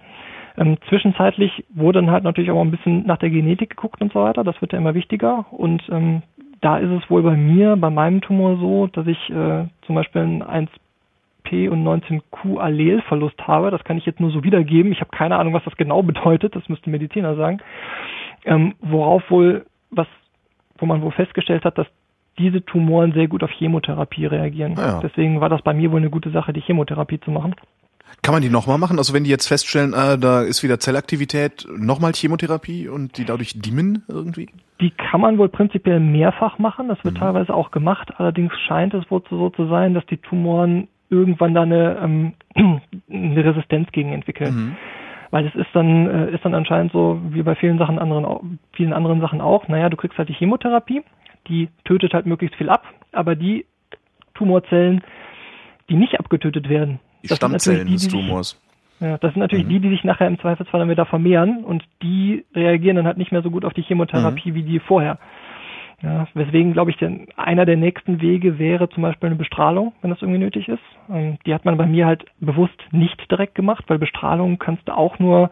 Ähm, zwischenzeitlich wurde dann halt natürlich auch ein bisschen nach der Genetik geguckt und so weiter. Das wird ja immer wichtiger. Und ähm, da ist es wohl bei mir, bei meinem Tumor so, dass ich äh, zum Beispiel ein 1 P und 19Q Allelverlust habe. Das kann ich jetzt nur so wiedergeben. Ich habe keine Ahnung, was das genau bedeutet. Das müsste Mediziner sagen. Ähm, worauf wohl, was, wo man wohl festgestellt hat, dass diese Tumoren sehr gut auf Chemotherapie reagieren. Ja. Deswegen war das bei mir wohl eine gute Sache, die Chemotherapie zu machen. Kann man die nochmal machen? Also wenn die jetzt feststellen, äh, da ist wieder Zellaktivität, nochmal Chemotherapie und die dadurch dimmen irgendwie? Die kann man wohl prinzipiell mehrfach machen. Das wird mhm. teilweise auch gemacht. Allerdings scheint es wohl so zu sein, dass die Tumoren irgendwann da eine, ähm, eine Resistenz gegen entwickeln. Mhm. Weil es ist dann, äh, ist dann anscheinend so, wie bei vielen Sachen anderen, vielen anderen Sachen auch, naja, du kriegst halt die Chemotherapie, die tötet halt möglichst viel ab, aber die Tumorzellen, die nicht abgetötet werden, die Stammzellen die, des Tumors. ja, das sind natürlich mhm. die, die sich nachher im Zweifelsfall dann wieder vermehren und die reagieren dann halt nicht mehr so gut auf die Chemotherapie mhm. wie die vorher. Ja, weswegen, glaube ich, denn einer der nächsten Wege wäre zum Beispiel eine Bestrahlung, wenn das irgendwie nötig ist. Ähm, die hat man bei mir halt bewusst nicht direkt gemacht, weil Bestrahlung kannst du auch nur,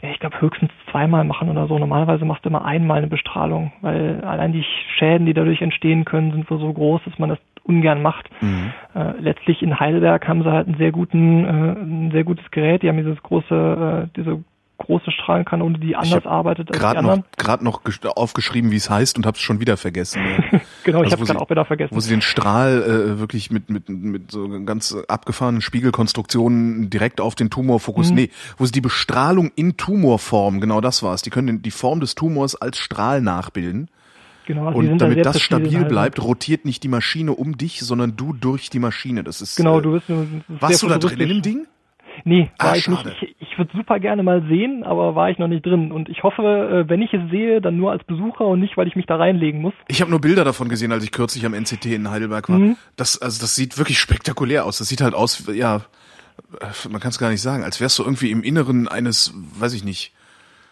ich glaube, höchstens zweimal machen oder so. Normalerweise machst du immer einmal eine Bestrahlung, weil allein die Schäden, die dadurch entstehen können, sind wohl so groß, dass man das ungern macht. Mhm. Äh, letztlich in Heidelberg haben sie halt einen sehr guten, äh, ein sehr gutes Gerät. Die haben dieses große, äh, diese große Strahlenkanone, die anders arbeitet als die anderen. Gerade noch aufgeschrieben, wie es heißt und habe es schon wieder vergessen. genau, also, ich habe es gerade auch wieder vergessen. Wo sie den Strahl äh, wirklich mit mit mit so ganz abgefahrenen Spiegelkonstruktionen direkt auf den Tumor fokussieren. Mhm. Nee, wo sie die Bestrahlung in Tumorform, genau das war's. Die können die Form des Tumors als Strahl nachbilden. Genau, also und damit da das stabil halt. bleibt, rotiert nicht die Maschine um dich, sondern du durch die Maschine. Das ist genau. Du bist, warst du da drin in dem Ding? Nee, war ah, ich schade. nicht. Ich, ich würde super gerne mal sehen, aber war ich noch nicht drin. Und ich hoffe, äh, wenn ich es sehe, dann nur als Besucher und nicht, weil ich mich da reinlegen muss. Ich habe nur Bilder davon gesehen, als ich kürzlich am NCT in Heidelberg war. Mhm. Das, also das sieht wirklich spektakulär aus. Das sieht halt aus, ja, man kann es gar nicht sagen, als wärst du irgendwie im Inneren eines, weiß ich nicht.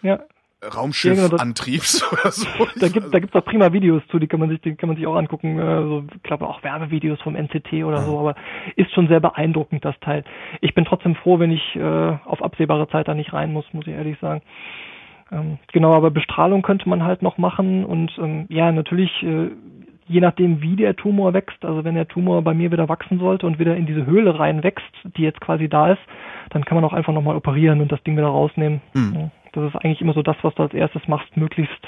Ja. Raumschiffantriebs genau, oder so. Da gibt da gibt's auch prima Videos zu, die kann man sich die kann man sich auch angucken, also ich glaube auch Werbevideos vom NCT oder ja. so, aber ist schon sehr beeindruckend das Teil. Ich bin trotzdem froh, wenn ich äh, auf absehbare Zeit da nicht rein muss, muss ich ehrlich sagen. Ähm, genau, aber Bestrahlung könnte man halt noch machen und ähm, ja, natürlich äh, je nachdem, wie der Tumor wächst, also wenn der Tumor bei mir wieder wachsen sollte und wieder in diese Höhle rein wächst, die jetzt quasi da ist, dann kann man auch einfach nochmal operieren und das Ding wieder rausnehmen. Mhm. Ja. Das ist eigentlich immer so das, was du als erstes machst, möglichst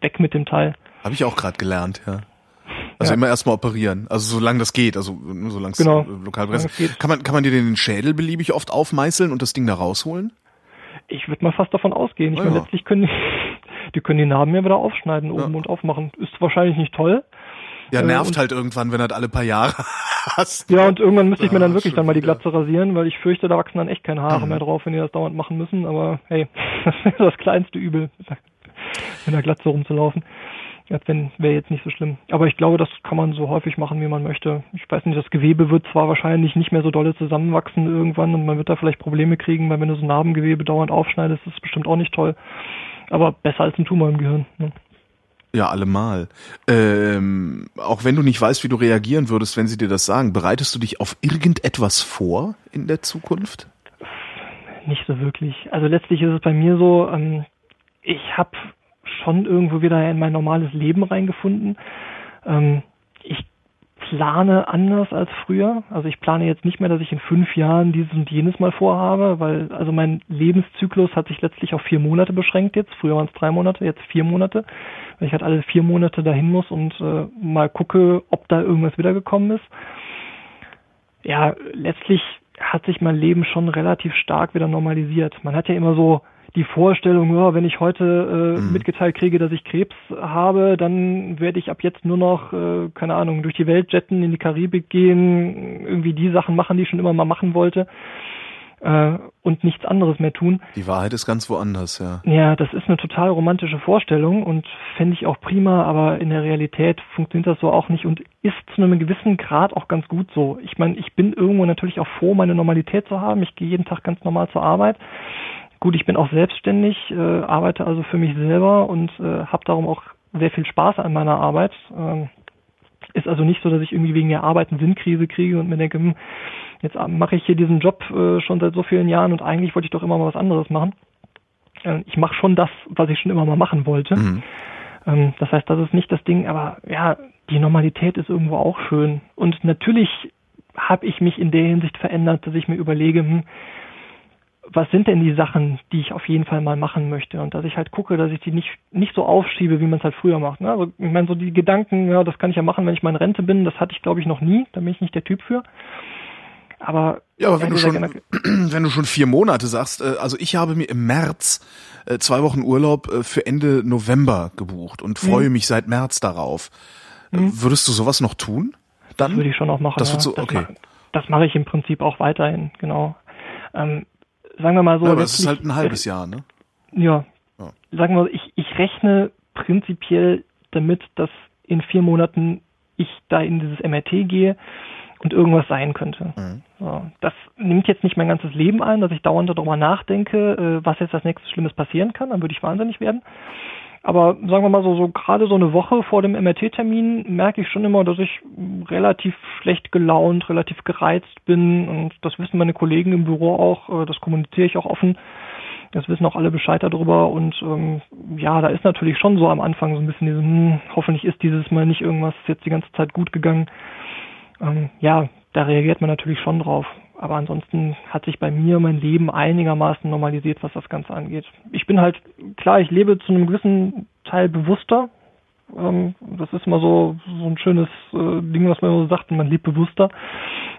weg mit dem Teil. Habe ich auch gerade gelernt, ja. Also ja. immer erstmal operieren, also solange das geht, also solange es genau. lokal geht. Kann man, kann man dir den Schädel beliebig oft aufmeißeln und das Ding da rausholen? Ich würde mal fast davon ausgehen. Ich oh, meine, ja. letztlich können die, die können die Narben ja wieder aufschneiden, oben ja. und aufmachen. Ist wahrscheinlich nicht toll. Ja, äh, nervt halt irgendwann, wenn du halt alle paar Jahre hast. Ja, und irgendwann müsste ich mir dann wirklich dann mal die Glatze rasieren, weil ich fürchte, da wachsen dann echt keine Haare mhm. mehr drauf, wenn die das dauernd machen müssen. Aber hey, das ist das kleinste Übel, mit der Glatze rumzulaufen. Als wenn wäre jetzt nicht so schlimm. Aber ich glaube, das kann man so häufig machen, wie man möchte. Ich weiß nicht, das Gewebe wird zwar wahrscheinlich nicht mehr so dolle zusammenwachsen irgendwann und man wird da vielleicht Probleme kriegen, weil wenn du so Narbengewebe dauernd aufschneidest, ist es bestimmt auch nicht toll. Aber besser als ein Tumor im Gehirn. Ne? Ja, allemal. Ähm, auch wenn du nicht weißt, wie du reagieren würdest, wenn sie dir das sagen, bereitest du dich auf irgendetwas vor in der Zukunft? Nicht so wirklich. Also letztlich ist es bei mir so, ähm, ich habe schon irgendwo wieder in mein normales Leben reingefunden. Ähm, plane anders als früher. Also ich plane jetzt nicht mehr, dass ich in fünf Jahren dieses und jenes mal vorhabe, weil also mein Lebenszyklus hat sich letztlich auf vier Monate beschränkt jetzt. Früher waren es drei Monate, jetzt vier Monate, weil ich halt alle vier Monate dahin muss und äh, mal gucke, ob da irgendwas wiedergekommen ist. Ja, letztlich hat sich mein Leben schon relativ stark wieder normalisiert. Man hat ja immer so die Vorstellung, ja, wenn ich heute äh, mhm. mitgeteilt kriege, dass ich Krebs habe, dann werde ich ab jetzt nur noch, äh, keine Ahnung, durch die Welt jetten, in die Karibik gehen, irgendwie die Sachen machen, die ich schon immer mal machen wollte äh, und nichts anderes mehr tun. Die Wahrheit ist ganz woanders, ja. Ja, das ist eine total romantische Vorstellung und fände ich auch prima, aber in der Realität funktioniert das so auch nicht und ist zu einem gewissen Grad auch ganz gut so. Ich meine, ich bin irgendwo natürlich auch froh, meine Normalität zu haben. Ich gehe jeden Tag ganz normal zur Arbeit Gut, ich bin auch selbstständig, äh, arbeite also für mich selber und äh, habe darum auch sehr viel Spaß an meiner Arbeit. Ähm, ist also nicht so, dass ich irgendwie wegen der Arbeit eine Sinnkrise kriege und mir denke, hm, jetzt mache ich hier diesen Job äh, schon seit so vielen Jahren und eigentlich wollte ich doch immer mal was anderes machen. Äh, ich mache schon das, was ich schon immer mal machen wollte. Mhm. Ähm, das heißt, das ist nicht das Ding, aber ja, die Normalität ist irgendwo auch schön. Und natürlich habe ich mich in der Hinsicht verändert, dass ich mir überlege, hm, was sind denn die Sachen, die ich auf jeden Fall mal machen möchte und dass ich halt gucke, dass ich die nicht nicht so aufschiebe, wie man es halt früher macht. Ne? Also ich meine so die Gedanken, ja, das kann ich ja machen, wenn ich mal in Rente bin, das hatte ich glaube ich noch nie, da bin ich nicht der Typ für. Aber ja, aber wenn du schon wenn du schon vier Monate sagst, äh, also ich habe mir im März äh, zwei Wochen Urlaub äh, für Ende November gebucht und freue mhm. mich seit März darauf. Mhm. Würdest du sowas noch tun? Dann das würde ich schon noch machen. Das ja. so, okay. Das, das mache ich im Prinzip auch weiterhin, genau. Ähm, sagen wir mal so. Ja, aber es ist halt ein halbes Jahr, ne? Ja. ja. Sagen wir, ich, ich rechne prinzipiell damit, dass in vier Monaten ich da in dieses MRT gehe und irgendwas sein könnte. Mhm. So, das nimmt jetzt nicht mein ganzes Leben ein, dass ich dauernd darüber nachdenke, äh, was jetzt das nächste Schlimmes passieren kann, dann würde ich wahnsinnig werden. Aber sagen wir mal so, so gerade so eine Woche vor dem MRT-Termin merke ich schon immer, dass ich relativ schlecht gelaunt, relativ gereizt bin. Und das wissen meine Kollegen im Büro auch, äh, das kommuniziere ich auch offen. Das wissen auch alle Bescheid darüber. Und ähm, ja, da ist natürlich schon so am Anfang so ein bisschen diese, hm, hoffentlich ist dieses Mal nicht irgendwas jetzt die ganze Zeit gut gegangen. Ähm, ja, da reagiert man natürlich schon drauf. Aber ansonsten hat sich bei mir mein Leben einigermaßen normalisiert, was das Ganze angeht. Ich bin halt, klar, ich lebe zu einem gewissen Teil bewusster. Ähm, das ist immer so, so ein schönes äh, Ding, was man immer so sagt, man lebt bewusster.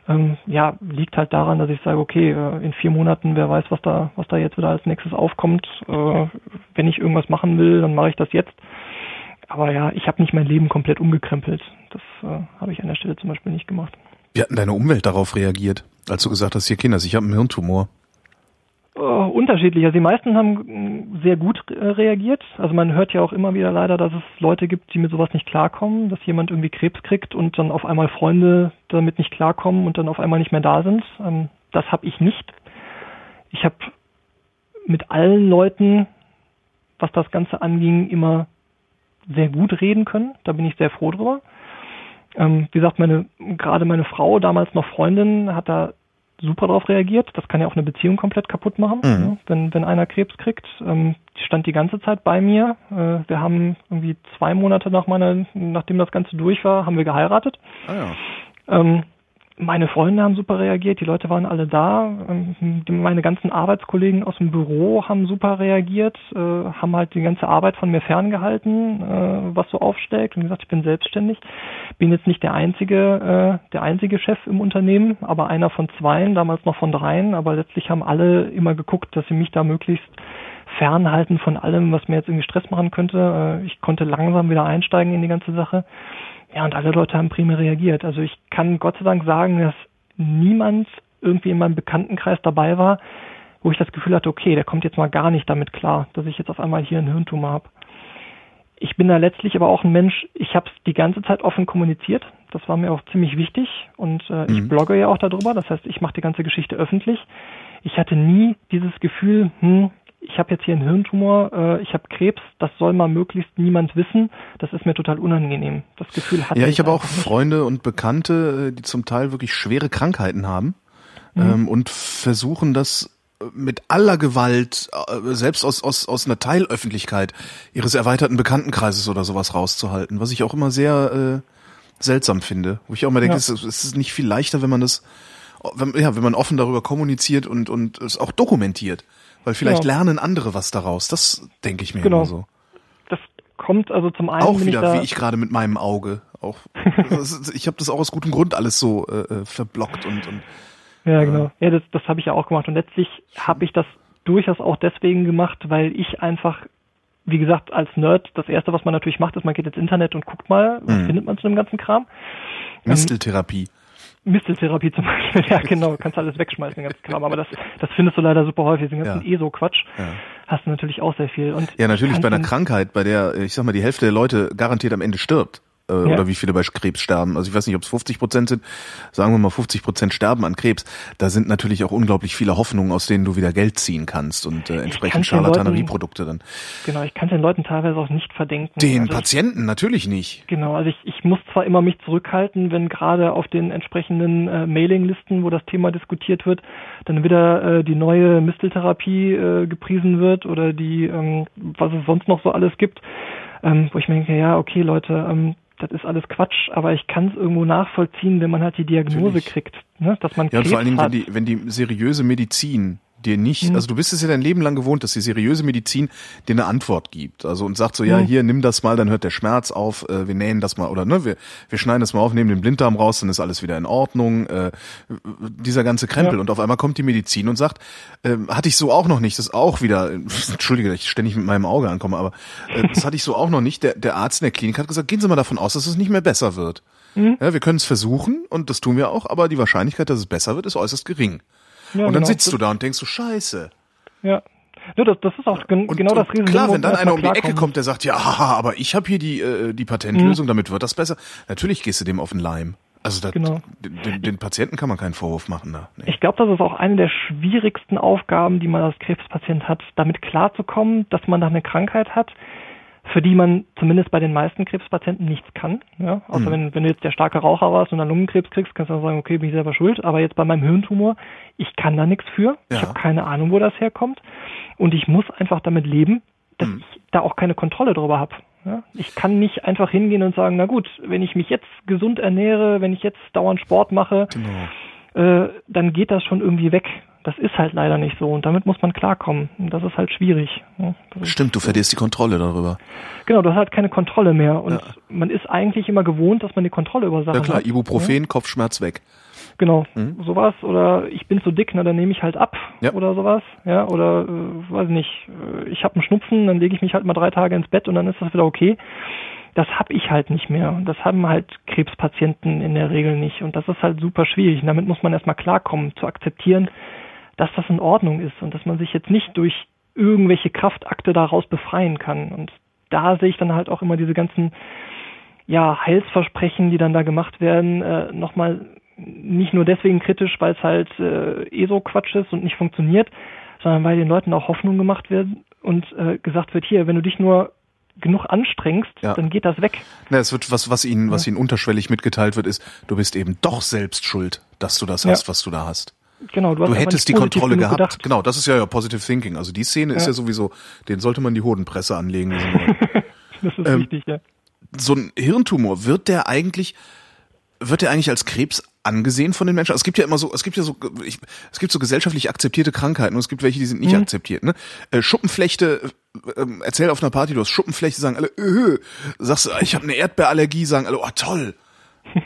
Ähm, ja, liegt halt daran, dass ich sage, okay, äh, in vier Monaten, wer weiß, was da, was da jetzt wieder als nächstes aufkommt. Äh, wenn ich irgendwas machen will, dann mache ich das jetzt. Aber ja, ich habe nicht mein Leben komplett umgekrempelt. Das äh, habe ich an der Stelle zum Beispiel nicht gemacht. Wie hat denn deine Umwelt darauf reagiert? Als du gesagt hast, hier Kinder, ich habe einen Hirntumor. Uh, unterschiedlich. Also die meisten haben mm, sehr gut äh, reagiert. Also man hört ja auch immer wieder leider, dass es Leute gibt, die mit sowas nicht klarkommen, dass jemand irgendwie Krebs kriegt und dann auf einmal Freunde damit nicht klarkommen und dann auf einmal nicht mehr da sind. Ähm, das habe ich nicht. Ich habe mit allen Leuten, was das Ganze anging, immer sehr gut reden können. Da bin ich sehr froh drüber. Ähm, wie gesagt, meine, gerade meine Frau, damals noch Freundin, hat da super drauf reagiert. Das kann ja auch eine Beziehung komplett kaputt machen, mhm. ne? wenn, wenn einer Krebs kriegt. Ähm, die stand die ganze Zeit bei mir. Äh, wir haben irgendwie zwei Monate nach meiner, nachdem das Ganze durch war, haben wir geheiratet. Ah ja. Ähm, meine Freunde haben super reagiert, die Leute waren alle da. Ähm, meine ganzen Arbeitskollegen aus dem Büro haben super reagiert, äh, haben halt die ganze Arbeit von mir ferngehalten, äh, was so aufsteckt. Und gesagt, ich bin selbstständig, bin jetzt nicht der einzige, äh, der einzige Chef im Unternehmen, aber einer von zweien, damals noch von dreien. Aber letztlich haben alle immer geguckt, dass sie mich da möglichst fernhalten von allem, was mir jetzt irgendwie Stress machen könnte. ich konnte langsam wieder einsteigen in die ganze Sache. Ja, und alle Leute haben prima reagiert. Also ich kann Gott sei Dank sagen, dass niemand irgendwie in meinem Bekanntenkreis dabei war, wo ich das Gefühl hatte, okay, der kommt jetzt mal gar nicht damit klar, dass ich jetzt auf einmal hier einen Hirntumor habe. ich bin da letztlich aber auch ein Mensch, ich habe es die ganze Zeit offen kommuniziert. Das war mir auch ziemlich wichtig und äh, ich Mhm. blogge ja auch darüber. Das heißt, ich mache die ganze Geschichte öffentlich. Ich hatte nie dieses Gefühl, hm, ich habe jetzt hier einen Hirntumor, äh, ich habe Krebs, das soll mal möglichst niemand wissen. Das ist mir total unangenehm. Das Gefühl hatte Ja, ich habe auch nicht. Freunde und Bekannte, äh, die zum Teil wirklich schwere Krankheiten haben Mhm. ähm, und versuchen das äh, mit aller Gewalt, äh, selbst aus, aus, aus einer Teilöffentlichkeit ihres erweiterten Bekanntenkreises oder sowas rauszuhalten, was ich auch immer sehr äh, seltsam finde. Wo ich auch immer denke, Ja. es, ist- es ist nicht viel leichter, wenn man das, wenn, ja, wenn man offen darüber kommuniziert und, und es auch dokumentiert. Weil vielleicht Ja. lernen andere was daraus. Das denke ich mir Genau. immer so. Das kommt also zum einen Auch wieder, ich wie ich gerade mit meinem Auge. Auch, ich habe das auch aus gutem Grund alles so äh, äh, verblockt und, und Ja, genau. Ja, das, das habe ich ja auch gemacht. Und letztlich habe ich das durchaus auch deswegen gemacht, weil ich einfach, wie gesagt, als Nerd, das Erste, was man natürlich macht, ist, man geht ins Internet und guckt mal, was Mhm. findet man zu dem ganzen Kram. Misteltherapie. Misteltherapie zum Beispiel, ja genau, kannst alles wegschmeißen, den ganzen Kram. Aber das, das findest du leider super häufig, den ganzen Ja. ESO-Quatsch. Ja. Hast du natürlich auch sehr viel. Und Ja, natürlich bei einer Krankheit, bei der, ich sag mal, die Hälfte der Leute garantiert am Ende stirbt. Äh, Ja. Oder wie viele bei Krebs sterben. Also ich weiß nicht, ob es 50 Prozent sind. Sagen wir mal 50 Prozent sterben an Krebs. Da sind natürlich auch unglaublich viele Hoffnungen, aus denen du wieder Geld ziehen kannst und äh, entsprechend Charlatanerieprodukte dann. Genau, ich kann den Leuten teilweise auch nicht verdenken. Den Also ich- Patienten natürlich nicht. Genau, also ich, ich muss zwar immer mich zurückhalten, wenn gerade auf den entsprechenden äh, Mailinglisten, wo das Thema diskutiert wird, dann wieder äh, die neue Misteltherapie äh, gepriesen wird oder die, ähm, was es sonst noch so alles gibt, ähm, wo ich mir denke, ja, okay, Leute, ähm, das ist alles Quatsch, aber ich kann es irgendwo nachvollziehen, wenn man halt die Diagnose Natürlich. kriegt, ne? dass man Ja, und Krebs vor allen Dingen, wenn die, wenn die seriöse Medizin dir nicht, Mhm. also du bist es ja dein Leben lang gewohnt, dass die seriöse Medizin dir eine Antwort gibt. Also und sagt so, ja, Mhm. hier, nimm das mal, dann hört der Schmerz auf, äh, wir nähen das mal, oder ne, wir, wir schneiden das mal auf, nehmen den Blinddarm raus, dann ist alles wieder in Ordnung. Äh, dieser ganze Krempel. Ja. Und auf einmal kommt die Medizin und sagt, äh, hatte ich so auch noch nicht, das ist auch wieder, entschuldige, dass ich ständig mit meinem Auge ankomme, aber äh, das hatte ich so auch noch nicht. Der, der Arzt in der Klinik hat gesagt, gehen Sie mal davon aus, dass es nicht mehr besser wird. Mhm. Ja, wir können es versuchen und das tun wir auch, aber die Wahrscheinlichkeit, dass es besser wird, ist äußerst gering. Ja, und dann genau. sitzt du da und denkst so, scheiße. Ja. Ja, das, das ist auch gen Und, genau das und Riesending. klar, wo wenn dann einer um die Ecke kommt, der sagt, ja, haha, aber ich habe hier die, äh, die Mhm. Patentlösung, damit wird das besser. Natürlich gehst du dem auf den Leim. Also das, Genau. den, den Patienten kann man keinen Vorwurf machen da. Nee. Ich glaube, das ist auch eine der schwierigsten Aufgaben, die man als Krebspatient hat, damit klarzukommen, dass man da eine Krankheit hat, für die man zumindest bei den meisten Krebspatienten nichts kann. Ja? Außer Mhm. wenn, wenn du jetzt der starke Raucher warst und dann Lungenkrebs kriegst, kannst du dann sagen, okay, bin ich selber schuld. Aber jetzt bei meinem Hirntumor, ich kann da nichts für. Ich Ja. habe keine Ahnung, wo das herkommt. Und ich muss einfach damit leben, dass Mhm. ich da auch keine Kontrolle drüber habe. Ja? Ich kann nicht einfach hingehen und sagen, na gut, wenn ich mich jetzt gesund ernähre, wenn ich jetzt dauernd Sport mache, Genau. äh, dann geht das schon irgendwie weg. Das ist halt leider nicht so und damit muss man klarkommen. Und das ist halt schwierig. Ist, Stimmt, du verlierst die Kontrolle darüber. genau, du hast halt keine Kontrolle mehr und Ja. man ist eigentlich immer gewohnt, dass man die Kontrolle über Sachen Ja klar, hat. Ibuprofen, Kopfschmerz weg. Genau, Mhm. sowas oder ich bin zu dick, na dann nehme ich halt ab Ja. oder sowas, ja oder äh, weiß nicht, äh, ich habe einen Schnupfen, dann lege ich mich halt mal drei Tage ins Bett und dann ist das wieder okay. Das habe ich halt nicht mehr. Das haben halt Krebspatienten in der Regel nicht und das ist halt super schwierig. Und damit muss man erstmal klarkommen, zu akzeptieren, dass das in Ordnung ist und dass man sich jetzt nicht durch irgendwelche Kraftakte daraus befreien kann. Und da sehe ich dann halt auch immer diese ganzen ja, Heilsversprechen, die dann da gemacht werden, äh, nochmal nicht nur deswegen kritisch, weil es halt äh, eh so Quatsch ist und nicht funktioniert, sondern weil den Leuten auch Hoffnung gemacht wird und äh, gesagt wird, hier, wenn du dich nur genug anstrengst, Ja. dann geht das weg. Na, es wird was, was ihnen, was ihnen unterschwellig mitgeteilt wird, ist, du bist eben doch selbst schuld, dass du das Ja. hast, was du da hast. Genau, du, Du hättest die Kontrolle gehabt. gedacht. Genau, das ist ja, ja Positive Thinking. Also die Szene ist Ja. ja sowieso, den sollte man die Hodenpresse anlegen. Das ist Ähm, wichtig, ja. so ein Hirntumor, wird der eigentlich, wird der eigentlich als Krebs angesehen von den Menschen? Also es gibt ja immer so, es gibt ja so, ich, es gibt so gesellschaftlich akzeptierte Krankheiten und es gibt welche, die sind nicht Mhm. akzeptiert. Ne? Äh, Schuppenflechte, äh, ähm, erzähl auf einer Party, du hast Schuppenflechte, sagen alle, öh, sagst du, ich habe eine Erdbeerallergie, sagen alle, oh toll.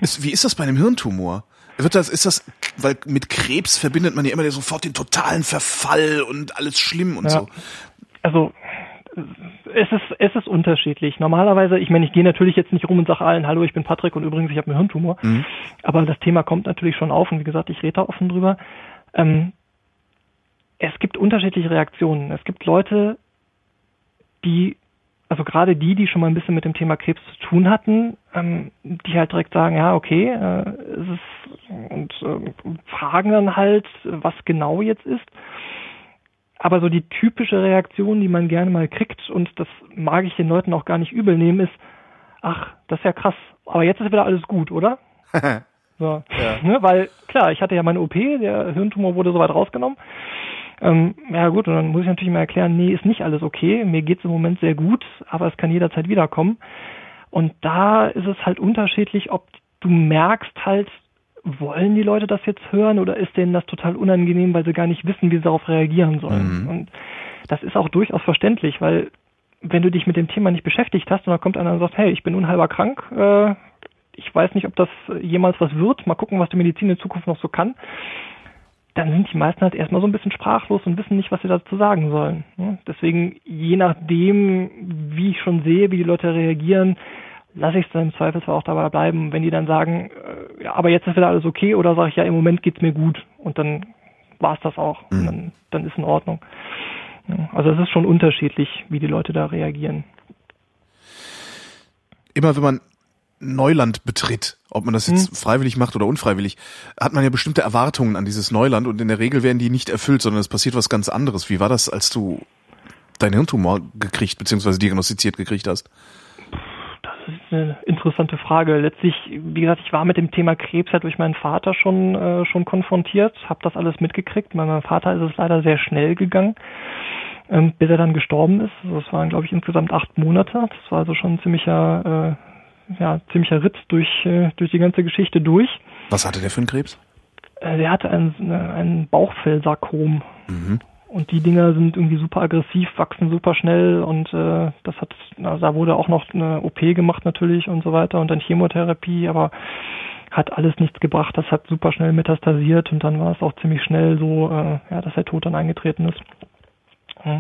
Ist, wie ist das bei einem Hirntumor? Wird das, ist das, weil mit Krebs verbindet man ja immer sofort den totalen Verfall und alles schlimm und Ja. so. Also es ist, es ist unterschiedlich. Normalerweise, ich meine, ich gehe natürlich jetzt nicht rum und sage allen, hallo, ich bin Patrick und übrigens, ich habe einen Hirntumor. Mhm. Aber das Thema kommt natürlich schon auf und wie gesagt, ich rede da offen drüber. Ähm, es gibt unterschiedliche Reaktionen. Es gibt Leute, die also gerade die, die schon mal ein bisschen mit dem Thema Krebs zu tun hatten, ähm, die halt direkt sagen, ja, okay, äh, es ist und äh, fragen dann halt, was genau jetzt ist. Aber so die typische Reaktion, die man gerne mal kriegt, und das mag ich den Leuten auch gar nicht übel nehmen, ist, ach, das ist ja krass, aber jetzt ist wieder alles gut, oder? so. Ja. Ne, weil, klar, ich hatte ja meine OP, der Hirntumor wurde soweit rausgenommen. Ähm, ja gut, und dann muss ich natürlich mal erklären, nee, ist nicht alles okay, mir geht's im Moment sehr gut, aber es kann jederzeit wiederkommen. Und da ist es halt unterschiedlich, ob du merkst halt, wollen die Leute das jetzt hören oder ist denen das total unangenehm, weil sie gar nicht wissen, wie sie darauf reagieren sollen. Mhm. Und das ist auch durchaus verständlich, weil wenn du dich mit dem Thema nicht beschäftigt hast und dann kommt einer und sagt, hey, ich bin unheilbar krank, äh, ich weiß nicht, ob das jemals was wird, mal gucken, was die Medizin in Zukunft noch so kann, dann sind die meisten halt erstmal so ein bisschen sprachlos und wissen nicht, was sie dazu sagen sollen. Deswegen, je nachdem, wie ich schon sehe, wie die Leute reagieren, lasse ich es dann im Zweifelsfall auch dabei bleiben. Wenn die dann sagen, äh, ja, aber jetzt ist wieder alles okay, oder sage ich, ja, im Moment geht's mir gut und dann war es das auch. Mhm. Dann, dann ist in Ordnung. Also es ist schon unterschiedlich, wie die Leute da reagieren. Immer wenn man Neuland betritt, ob man das jetzt hm. freiwillig macht oder unfreiwillig, hat man ja bestimmte Erwartungen an dieses Neuland und in der Regel werden die nicht erfüllt, sondern es passiert was ganz anderes. Wie war das, als du deinen Hirntumor gekriegt bzw. diagnostiziert gekriegt hast? Das ist eine interessante Frage. Letztlich, wie gesagt, ich war mit dem Thema Krebs halt durch meinen Vater schon äh, schon konfrontiert, habe das alles mitgekriegt. Bei meinem Vater ist es leider sehr schnell gegangen, ähm, bis er dann gestorben ist. Das waren, glaube ich, insgesamt acht Monate. Das war also schon ein ziemlicher äh, ja, ziemlicher Ritt durch, äh, durch die ganze Geschichte durch. Was hatte der für einen Krebs? Äh, der hatte ein, ein Bauchfellsarkom. Mhm. Und die Dinger sind irgendwie super aggressiv, wachsen super schnell und äh, das hat, also da wurde auch noch eine OP gemacht natürlich und so weiter und dann Chemotherapie, aber hat alles nichts gebracht. Das hat super schnell metastasiert und dann war es auch ziemlich schnell so, äh, ja, dass der Tod dann eingetreten ist.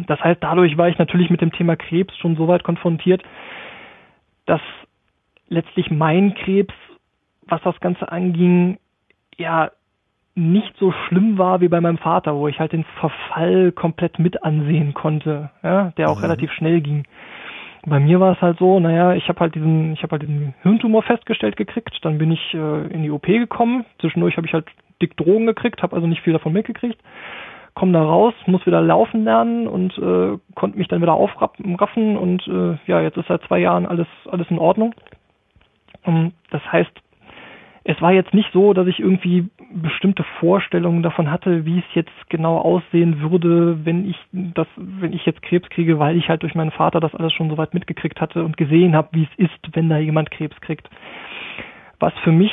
Das heißt, dadurch war ich natürlich mit dem Thema Krebs schon so weit konfrontiert, dass letztlich mein Krebs, was das Ganze anging, ja nicht so schlimm war wie bei meinem Vater, wo ich halt den Verfall komplett mit ansehen konnte, ja, der auch mhm. relativ schnell ging. Bei mir war es halt so, naja, ich habe halt diesen, ich habe halt diesen Hirntumor festgestellt gekriegt, dann bin ich äh, in die OP gekommen, zwischendurch habe ich halt dick Drogen gekriegt, habe also nicht viel davon mitgekriegt, komme da raus, muss wieder laufen lernen und äh, konnte mich dann wieder aufraffen und äh, ja, jetzt ist seit zwei Jahren alles alles in Ordnung. Ähm, das heißt, es war jetzt nicht so, dass ich irgendwie bestimmte Vorstellungen davon hatte, wie es jetzt genau aussehen würde, wenn ich das, wenn ich jetzt Krebs kriege, weil ich halt durch meinen Vater das alles schon so weit mitgekriegt hatte und gesehen habe, wie es ist, wenn da jemand Krebs kriegt. Was für mich,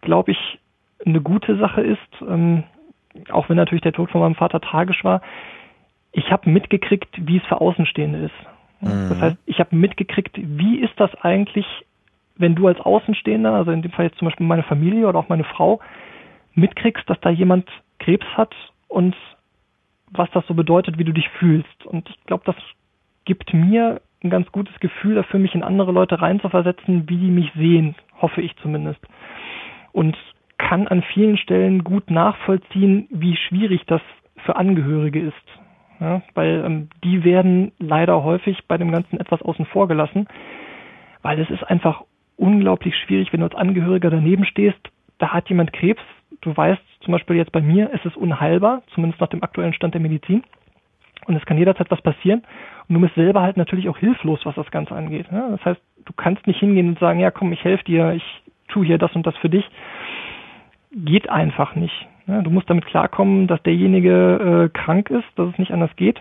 glaube ich, eine gute Sache ist, ähm, auch wenn natürlich der Tod von meinem Vater tragisch war, ich habe mitgekriegt, wie es für Außenstehende ist. Mhm. Das heißt, ich habe mitgekriegt, wie ist das eigentlich wenn du als Außenstehender, also in dem Fall jetzt zum Beispiel meine Familie oder auch meine Frau, mitkriegst, dass da jemand Krebs hat und was das so bedeutet, wie du dich fühlst. Und ich glaube, das gibt mir ein ganz gutes Gefühl dafür, mich in andere Leute reinzuversetzen, wie die mich sehen, hoffe ich zumindest. Und kann an vielen Stellen gut nachvollziehen, wie schwierig das für Angehörige ist. Ja, weil ähm, die werden leider häufig bei dem Ganzen etwas außen vor gelassen, weil es ist einfach unglaublich schwierig, wenn du als Angehöriger daneben stehst, da hat jemand Krebs, du weißt zum Beispiel jetzt bei mir, es ist unheilbar, zumindest nach dem aktuellen Stand der Medizin. Und es kann jederzeit was passieren. Und du bist selber halt natürlich auch hilflos, was das Ganze angeht. Das heißt, du kannst nicht hingehen und sagen, ja komm, ich helfe dir, ich tue hier das und das für dich. Geht einfach nicht. Du musst damit klarkommen, dass derjenige äh, krank ist, dass es nicht anders geht.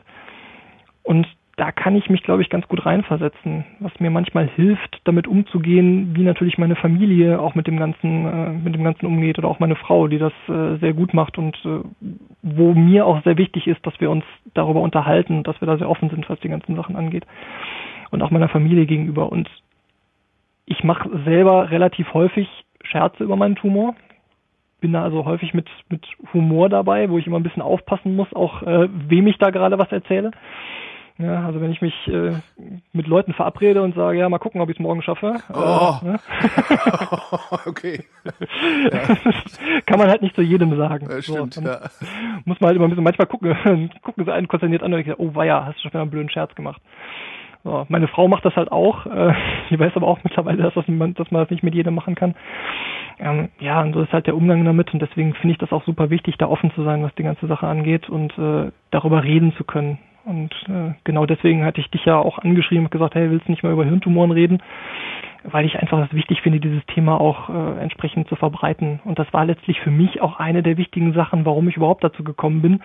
Und da kann ich mich, glaube ich, ganz gut reinversetzen, was mir manchmal hilft, damit umzugehen, wie natürlich meine Familie auch mit dem Ganzen, äh, mit dem Ganzen umgeht oder auch meine Frau, die das äh, sehr gut macht und äh, wo mir auch sehr wichtig ist, dass wir uns darüber unterhalten, dass wir da sehr offen sind, was die ganzen Sachen angeht und auch meiner Familie gegenüber. Und ich mache selber relativ häufig Scherze über meinen Tumor, bin da also häufig mit, mit Humor dabei, wo ich immer ein bisschen aufpassen muss, auch äh, wem ich da gerade was erzähle. Ja, also wenn ich mich äh, mit Leuten verabrede und sage, ja, mal gucken, ob ich es morgen schaffe. Äh, oh. Äh, ne? okay. Kann man halt nicht zu jedem sagen. Ja, stimmt, so, ja. Muss man halt immer ein bisschen, manchmal gucken, gucken sie einen konsterniert an und denken, oh weia, hast du schon wieder einen blöden Scherz gemacht. So, meine Frau macht das halt auch. Äh, die weiß aber auch mittlerweile, dass, das, dass man das nicht mit jedem machen kann. Ähm, ja, und so ist halt der Umgang damit und deswegen finde ich das auch super wichtig, da offen zu sein, was die ganze Sache angeht und äh, darüber reden zu können. Und äh, genau deswegen hatte ich dich ja auch angeschrieben und gesagt, hey, willst du nicht mal über Hirntumoren reden? Weil ich einfach das wichtig finde, dieses Thema auch äh, entsprechend zu verbreiten. Und das war letztlich für mich auch eine der wichtigen Sachen, warum ich überhaupt dazu gekommen bin,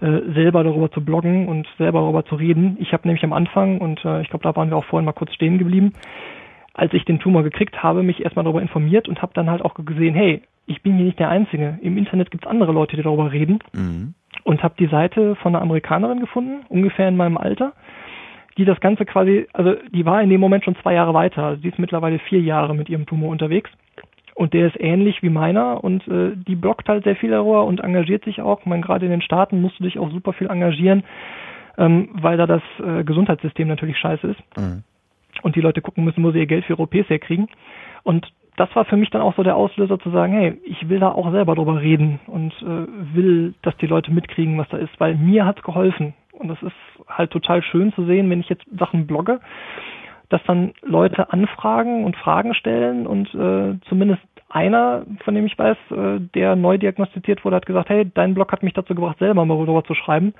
äh, selber darüber zu bloggen und selber darüber zu reden. Ich habe nämlich am Anfang, und äh, ich glaube, da waren wir auch vorhin mal kurz stehen geblieben, als ich den Tumor gekriegt habe, mich erstmal darüber informiert und habe dann halt auch gesehen, hey, ich bin hier nicht der Einzige. Im Internet gibt es andere Leute, die darüber reden. Mhm. Und habe die Seite von einer Amerikanerin gefunden, ungefähr in meinem Alter, die das Ganze quasi, also die war in dem Moment schon zwei Jahre weiter. Also die ist mittlerweile vier Jahre mit ihrem Tumor unterwegs. Und der ist ähnlich wie meiner und äh, die blockt halt sehr viel darüber und engagiert sich auch. Ich meine, gerade in den Staaten musst du dich auch super viel engagieren, ähm, weil da das äh, Gesundheitssystem natürlich scheiße ist. Mhm. Und die Leute gucken müssen, wo sie ihr Geld für OPs herkriegen. Und das war für mich dann auch so der Auslöser zu sagen, hey, ich will da auch selber drüber reden und äh, will, dass die Leute mitkriegen, was da ist, weil mir hat's geholfen. Und das ist halt total schön zu sehen, wenn ich jetzt Sachen blogge dass dann Leute anfragen und Fragen stellen und äh, zumindest einer, von dem ich weiß, äh, der neu diagnostiziert wurde, hat gesagt, hey, dein Blog hat mich dazu gebracht, selber mal darüber zu schreiben.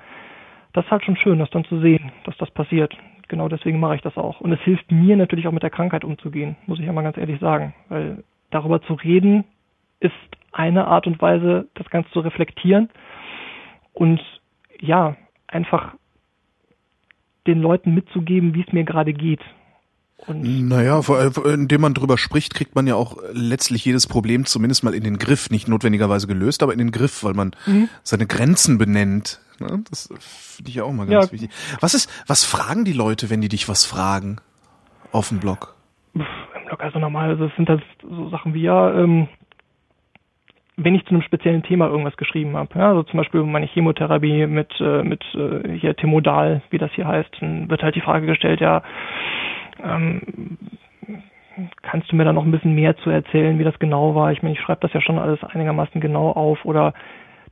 Das ist halt schon schön, das dann zu sehen, dass das passiert. Genau deswegen mache ich das auch. Und es hilft mir natürlich auch mit der Krankheit umzugehen, muss ich ja mal ganz ehrlich sagen. Weil darüber zu reden ist eine Art und Weise, das Ganze zu reflektieren und ja, einfach den Leuten mitzugeben, wie es mir gerade geht. Und naja, indem man drüber spricht, kriegt man ja auch letztlich jedes Problem zumindest mal in den Griff, nicht notwendigerweise gelöst, aber in den Griff, weil man mhm. seine Grenzen benennt. Ne? Das finde ich ja auch mal ganz ja. wichtig. Was ist, was fragen die Leute, wenn die dich was fragen auf dem Blog? Im Blog also normal, also es sind halt so Sachen wie ja, ähm, wenn ich zu einem speziellen Thema irgendwas geschrieben habe, ja, also zum Beispiel meine Chemotherapie mit äh, mit äh, hier Temodal, wie das hier heißt, dann wird halt die Frage gestellt, ja, ähm, kannst du mir da noch ein bisschen mehr zu erzählen, wie das genau war? Ich meine, ich schreibe das ja schon alles einigermaßen genau auf oder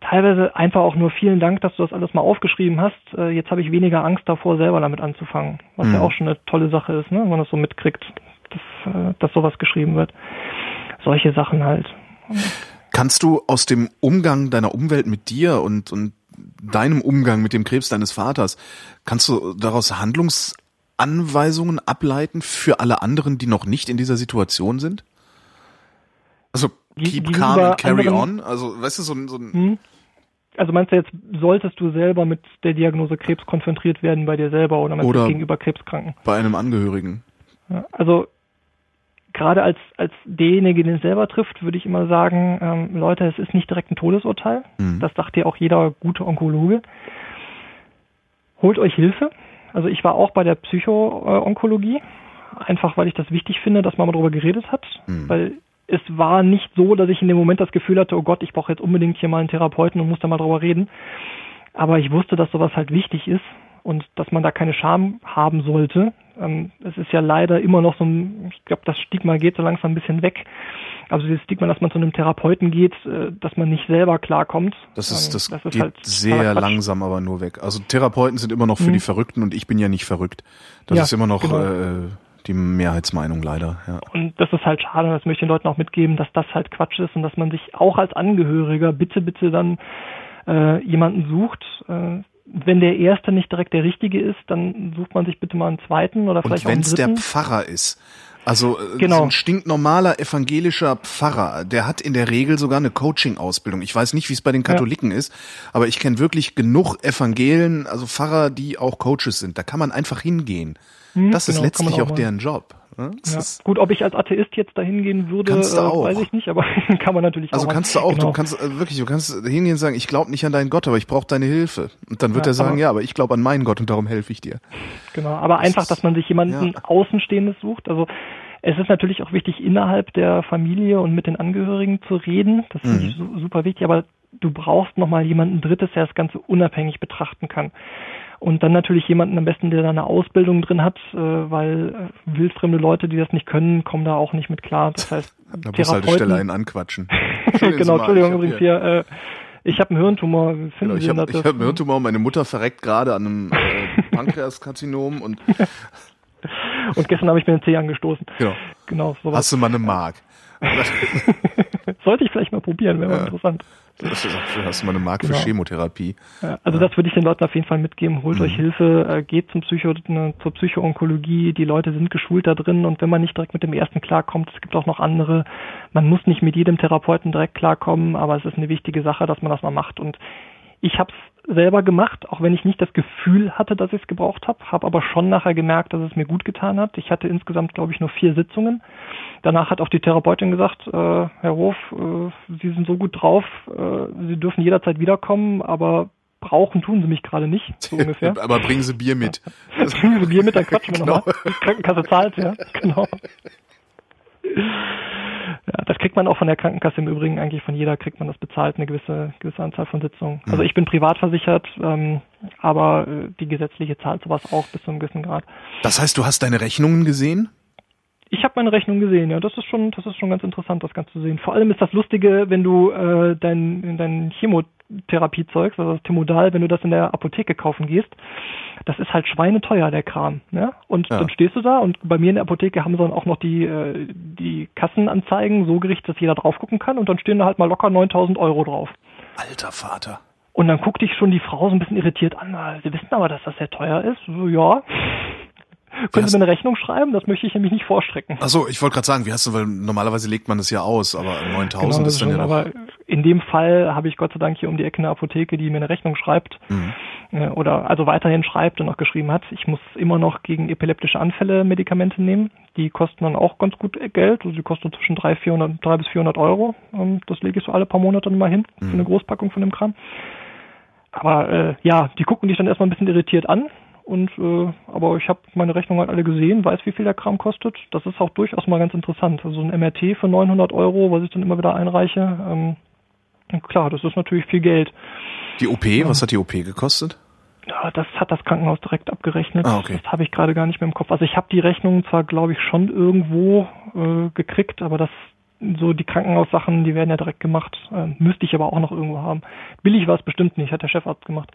teilweise einfach auch nur vielen Dank, dass du das alles mal aufgeschrieben hast. Äh, jetzt habe ich weniger Angst davor, selber damit anzufangen, was mhm. ja auch schon eine tolle Sache ist, ne? wenn man das so mitkriegt, dass, äh, dass sowas geschrieben wird. Solche Sachen halt. Kannst du aus dem Umgang deiner Umwelt mit dir und, und deinem Umgang mit dem Krebs deines Vaters, kannst du daraus Handlungs Anweisungen ableiten für alle anderen, die noch nicht in dieser Situation sind? Also keep calm and carry on. Also weißt du so ein, so ein hm? Also meinst du jetzt, solltest du selber mit der Diagnose Krebs konfrontiert werden bei dir selber oder, oder gegenüber Krebskranken? Bei einem Angehörigen. Ja, also gerade als, als derjenige, den es selber trifft, würde ich immer sagen, ähm, Leute, es ist nicht direkt ein Todesurteil. Mhm. Das sagt dir auch jeder gute Onkologe. Holt euch Hilfe. Also ich war auch bei der Psycho-Onkologie, einfach weil ich das wichtig finde, dass man mal darüber geredet hat, mhm. weil es war nicht so, dass ich in dem Moment das Gefühl hatte, oh Gott, ich brauche jetzt unbedingt hier mal einen Therapeuten und muss da mal drüber reden. Aber ich wusste, dass sowas halt wichtig ist und dass man da keine Scham haben sollte. Ähm, es ist ja leider immer noch so ein, ich glaube, das Stigma geht so langsam ein bisschen weg. Also dieses Stigma, dass man zu einem Therapeuten geht, äh, dass man nicht selber klarkommt. Das ist, ähm, das, das ist geht halt sehr langsam aber nur weg. Also Therapeuten sind immer noch für mhm. die Verrückten und ich bin ja nicht verrückt. Das ja, ist immer noch genau. äh, die Mehrheitsmeinung leider. Ja. Und das ist halt schade, das möchte ich den Leuten auch mitgeben, dass das halt Quatsch ist und dass man sich auch als Angehöriger bitte, bitte dann äh, jemanden sucht, äh, wenn der erste nicht direkt der richtige ist, dann sucht man sich bitte mal einen zweiten oder vielleicht Und auch einen dritten. Wenn es der Pfarrer ist. Also äh, genau. so ein stinknormaler evangelischer Pfarrer, der hat in der Regel sogar eine Coaching-Ausbildung. Ich weiß nicht, wie es bei den Katholiken ja. ist, aber ich kenne wirklich genug Evangelen, also Pfarrer, die auch Coaches sind. Da kann man einfach hingehen. Hm, das genau, ist letztlich auch, auch deren Job. Ne? Ja. Gut, ob ich als Atheist jetzt dahin gehen würde, äh, weiß ich nicht, aber kann man natürlich also auch. Also kannst du auch, genau. du kannst äh, wirklich, du kannst hingehen und sagen, ich glaube nicht an deinen Gott, aber ich brauche deine Hilfe. Und dann wird ja, er sagen, ja, aber ich glaube an meinen Gott und darum helfe ich dir. Genau, aber das einfach, dass man sich jemanden ja. Außenstehendes sucht. Also es ist natürlich auch wichtig, innerhalb der Familie und mit den Angehörigen zu reden. Das finde mhm. ich super wichtig, aber du brauchst nochmal jemanden Drittes, der das Ganze unabhängig betrachten kann. Und dann natürlich jemanden am besten, der da eine Ausbildung drin hat, äh, weil äh, wildfremde Leute, die das nicht können, kommen da auch nicht mit klar. Das heißt, da muss halt Stelle einen anquatschen. genau, Entschuldigung, übrigens hier, äh, ich habe einen Hirntumor. Finden genau, ich habe hab einen Hirntumor, meine Mutter verreckt gerade an einem äh, Pankreaskarzinom und Und gestern habe ich mir den Zeh angestoßen. Genau. Genau, sowas. Hast du mal eine Mark? Sollte ich vielleicht mal probieren, wäre ja. mal interessant. Hast du mal eine Mark genau. für Chemotherapie. Also das würde ich den Leuten auf jeden Fall mitgeben. Holt mhm. euch Hilfe, äh, geht zum Psycho, ne, zur Psychoonkologie. Die Leute sind geschult da drin und wenn man nicht direkt mit dem ersten klarkommt, es gibt auch noch andere. Man muss nicht mit jedem Therapeuten direkt klarkommen, aber es ist eine wichtige Sache, dass man das mal macht. Und ich habe es selber gemacht, auch wenn ich nicht das Gefühl hatte, dass ich es gebraucht habe, habe aber schon nachher gemerkt, dass es mir gut getan hat. Ich hatte insgesamt, glaube ich, nur vier Sitzungen. Danach hat auch die Therapeutin gesagt, äh, Herr Hof, äh, Sie sind so gut drauf, äh, Sie dürfen jederzeit wiederkommen, aber brauchen tun Sie mich gerade nicht, so ungefähr. aber bringen Sie Bier mit. bringen Sie Bier mit, dann quatschen wir genau. nochmal. Die Krankenkasse zahlt, ja, genau. Ja, das kriegt man auch von der Krankenkasse im Übrigen, eigentlich von jeder kriegt man das bezahlt, eine gewisse, gewisse Anzahl von Sitzungen. Also mhm. ich bin privat versichert, ähm, aber äh, die gesetzliche zahlt sowas auch bis zu einem gewissen Grad. Das heißt, du hast deine Rechnungen gesehen? Ich habe meine Rechnung gesehen, ja. Das ist schon, das ist schon ganz interessant, das Ganze zu sehen. Vor allem ist das Lustige, wenn du äh, dein, dein Chemotherapiezeug, also das Timodal, wenn du das in der Apotheke kaufen gehst, das ist halt schweineteuer, der Kram. Ne? Und ja. dann stehst du da und bei mir in der Apotheke haben sie dann auch noch die, äh, die Kassenanzeigen so gerichtet, dass jeder drauf gucken kann und dann stehen da halt mal locker 9000 Euro drauf. Alter Vater. Und dann guckt dich schon die Frau so ein bisschen irritiert an. Sie wissen aber, dass das sehr teuer ist. So, ja. Können Sie mir eine Rechnung schreiben? Das möchte ich nämlich nicht vorstrecken. Achso, ich wollte gerade sagen, wie hast du, weil normalerweise legt man das ja aus, aber 9000 genau, ist dann schon, ja noch. Aber in dem Fall habe ich Gott sei Dank hier um die Ecke eine Apotheke, die mir eine Rechnung schreibt. Mhm. Äh, oder also weiterhin schreibt und auch geschrieben hat. Ich muss immer noch gegen epileptische Anfälle Medikamente nehmen. Die kosten dann auch ganz gut Geld. Also die kosten zwischen 300, 400, 300 bis 400 Euro. Ähm, das lege ich so alle paar Monate mal hin mhm. für eine Großpackung von dem Kram. Aber äh, ja, die gucken dich dann erstmal ein bisschen irritiert an und äh, aber ich habe meine Rechnung halt alle gesehen, weiß, wie viel der Kram kostet. Das ist auch durchaus mal ganz interessant. Also ein MRT für 900 Euro, was ich dann immer wieder einreiche. Ähm, klar, das ist natürlich viel Geld. Die OP, ja. was hat die OP gekostet? Ja, das hat das Krankenhaus direkt abgerechnet. Ah, okay. Das habe ich gerade gar nicht mehr im Kopf. Also ich habe die Rechnung zwar, glaube ich, schon irgendwo äh, gekriegt, aber das so die Krankenhaussachen, die werden ja direkt gemacht. Äh, müsste ich aber auch noch irgendwo haben. Billig war es bestimmt nicht, hat der Chefarzt gemacht.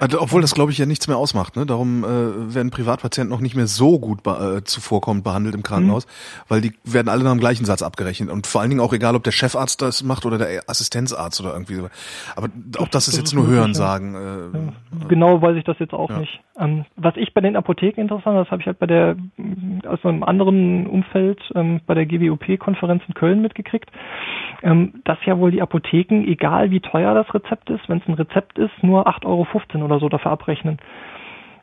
Also, obwohl das, glaube ich, ja nichts mehr ausmacht. Ne? Darum äh, werden Privatpatienten noch nicht mehr so gut be äh, zuvorkommend behandelt im Krankenhaus, mhm. weil die werden alle nach dem gleichen Satz abgerechnet. Und vor allen Dingen auch egal, ob der Chefarzt das macht oder der Assistenzarzt oder irgendwie so. Aber auch das, das ist jetzt nur Hören sagen. Äh, ja. Genau weiß ich das jetzt auch ja. nicht. Ähm, was ich bei den Apotheken interessant, das habe ich halt bei der aus einem anderen Umfeld ähm, bei der GWOP-Konferenz in Köln mitgekriegt, ähm, dass ja wohl die Apotheken, egal wie teuer das Rezept ist, wenn es ein Rezept ist, nur 8,15 Euro oder so dafür abrechnen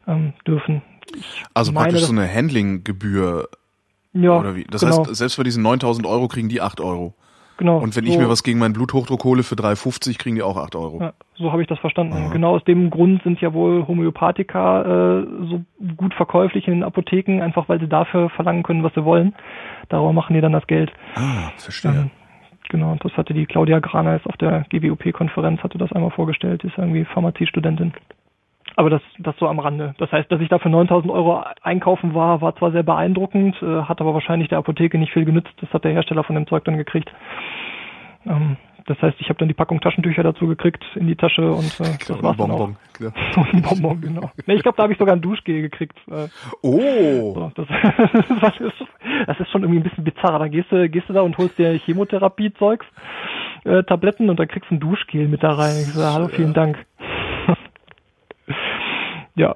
ähm, dürfen. Ich also meine, praktisch so eine Handlinggebühr ja, oder wie? Das genau. heißt, selbst bei diesen 9000 Euro kriegen die 8 Euro. Genau. Und wenn so, ich mir was gegen meinen Bluthochdruck hole für 3,50, kriegen die auch 8 Euro. Ja, so habe ich das verstanden. Aha. Genau aus dem Grund sind ja wohl Homöopathika äh, so gut verkäuflich in den Apotheken, einfach weil sie dafür verlangen können, was sie wollen. Darauf machen die dann das Geld. Ah, verstehe. Ähm, genau, das hatte die Claudia Graneis auf der GWOP-Konferenz, hatte das einmal vorgestellt, die ist irgendwie Pharmaziestudentin. Aber das, das so am Rande. Das heißt, dass ich da für 9000 Euro einkaufen war, war zwar sehr beeindruckend, äh, hat aber wahrscheinlich der Apotheke nicht viel genützt. Das hat der Hersteller von dem Zeug dann gekriegt. Ähm, das heißt, ich habe dann die Packung Taschentücher dazu gekriegt in die Tasche und äh, das war's Bonbon, dann auch. ein Bonbon, genau. Nee, ich glaube, da habe ich sogar ein Duschgel gekriegt. Äh, oh! So, das, das, ist, das ist schon irgendwie ein bisschen bizarr. Da gehst du, gehst du da und holst dir Chemotherapie-Zeugs, äh, Tabletten und dann kriegst du ein Duschgel mit da rein. Ich sage, hallo, vielen Dank. ja,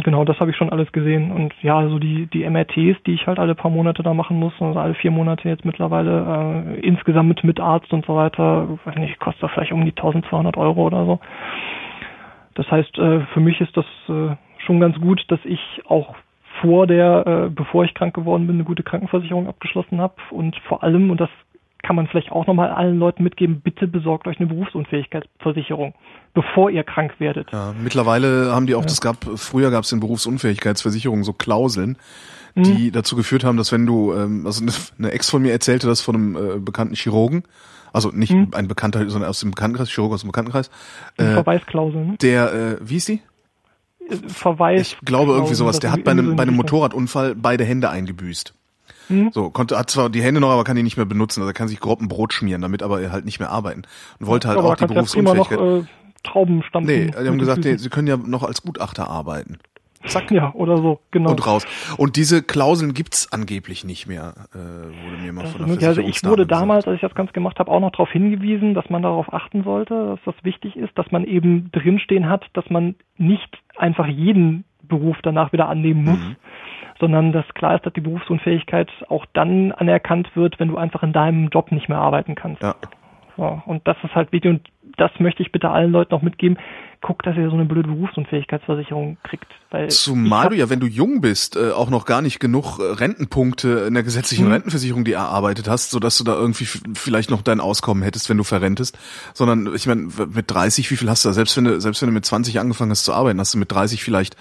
genau, das habe ich schon alles gesehen. Und ja, also die, die MRTs, die ich halt alle paar Monate da machen muss, also alle vier Monate jetzt mittlerweile, äh, insgesamt mit, mit Arzt und so weiter, weiß nicht, kostet das vielleicht um die 1200 Euro oder so. Das heißt, äh, für mich ist das äh, schon ganz gut, dass ich auch vor der, äh, bevor ich krank geworden bin, eine gute Krankenversicherung abgeschlossen habe und vor allem, und das kann man vielleicht auch nochmal allen Leuten mitgeben, bitte besorgt euch eine Berufsunfähigkeitsversicherung, bevor ihr krank werdet. Ja, mittlerweile haben die auch, ja. das gab, früher gab es in Berufsunfähigkeitsversicherungen so Klauseln, die mhm. dazu geführt haben, dass wenn du, ähm, also eine Ex von mir erzählte das von einem äh, bekannten Chirurgen, also nicht mhm. ein Bekannter, sondern aus dem Bekanntenkreis, Chirurg aus dem Bekanntenkreis. Äh, Verweisklausel. Ne? Der, äh, wie ist die? Verweis. Ich glaube irgendwie sowas. Der hat bei einem, bei einem Motorradunfall beide Hände eingebüßt. Mhm. So, konnte, hat zwar die Hände noch, aber kann die nicht mehr benutzen. Also er kann sich grob ein Brot schmieren, damit aber er halt nicht mehr arbeiten. Und wollte halt aber auch die Berufsunfähigkeit. Noch, äh, Trauben stampfen. Nee, die haben gesagt, nee, sie können ja noch als Gutachter arbeiten. zack. Ja, oder so, genau. Und raus. Und diese Klauseln gibt's angeblich nicht mehr, äh, wurde mir mal Das von der möglich. also ich wurde gesagt. damals, als ich das Ganze gemacht habe, auch noch darauf hingewiesen, dass man darauf achten sollte, dass das wichtig ist, dass man eben drinstehen hat, dass man nicht einfach jeden Beruf danach wieder annehmen muss, Mhm. Sondern dass klar ist, dass die Berufsunfähigkeit auch dann anerkannt wird, wenn du einfach in deinem Job nicht mehr arbeiten kannst. Ja. So, und das ist halt wichtig und das möchte ich bitte allen Leuten auch mitgeben. Guckt, dass ihr so eine blöde Berufsunfähigkeitsversicherung kriegt. Weil Zumal du ja, wenn du jung bist, äh, auch noch gar nicht genug äh, Rentenpunkte in der gesetzlichen Mhm. Rentenversicherung die erarbeitet hast, sodass du da irgendwie vielleicht noch dein Auskommen hättest, wenn du verrentest. Sondern ich meine, mit 30, wie viel hast du da? Selbst wenn du, selbst wenn du mit 20 angefangen hast zu arbeiten, hast du mit 30 vielleicht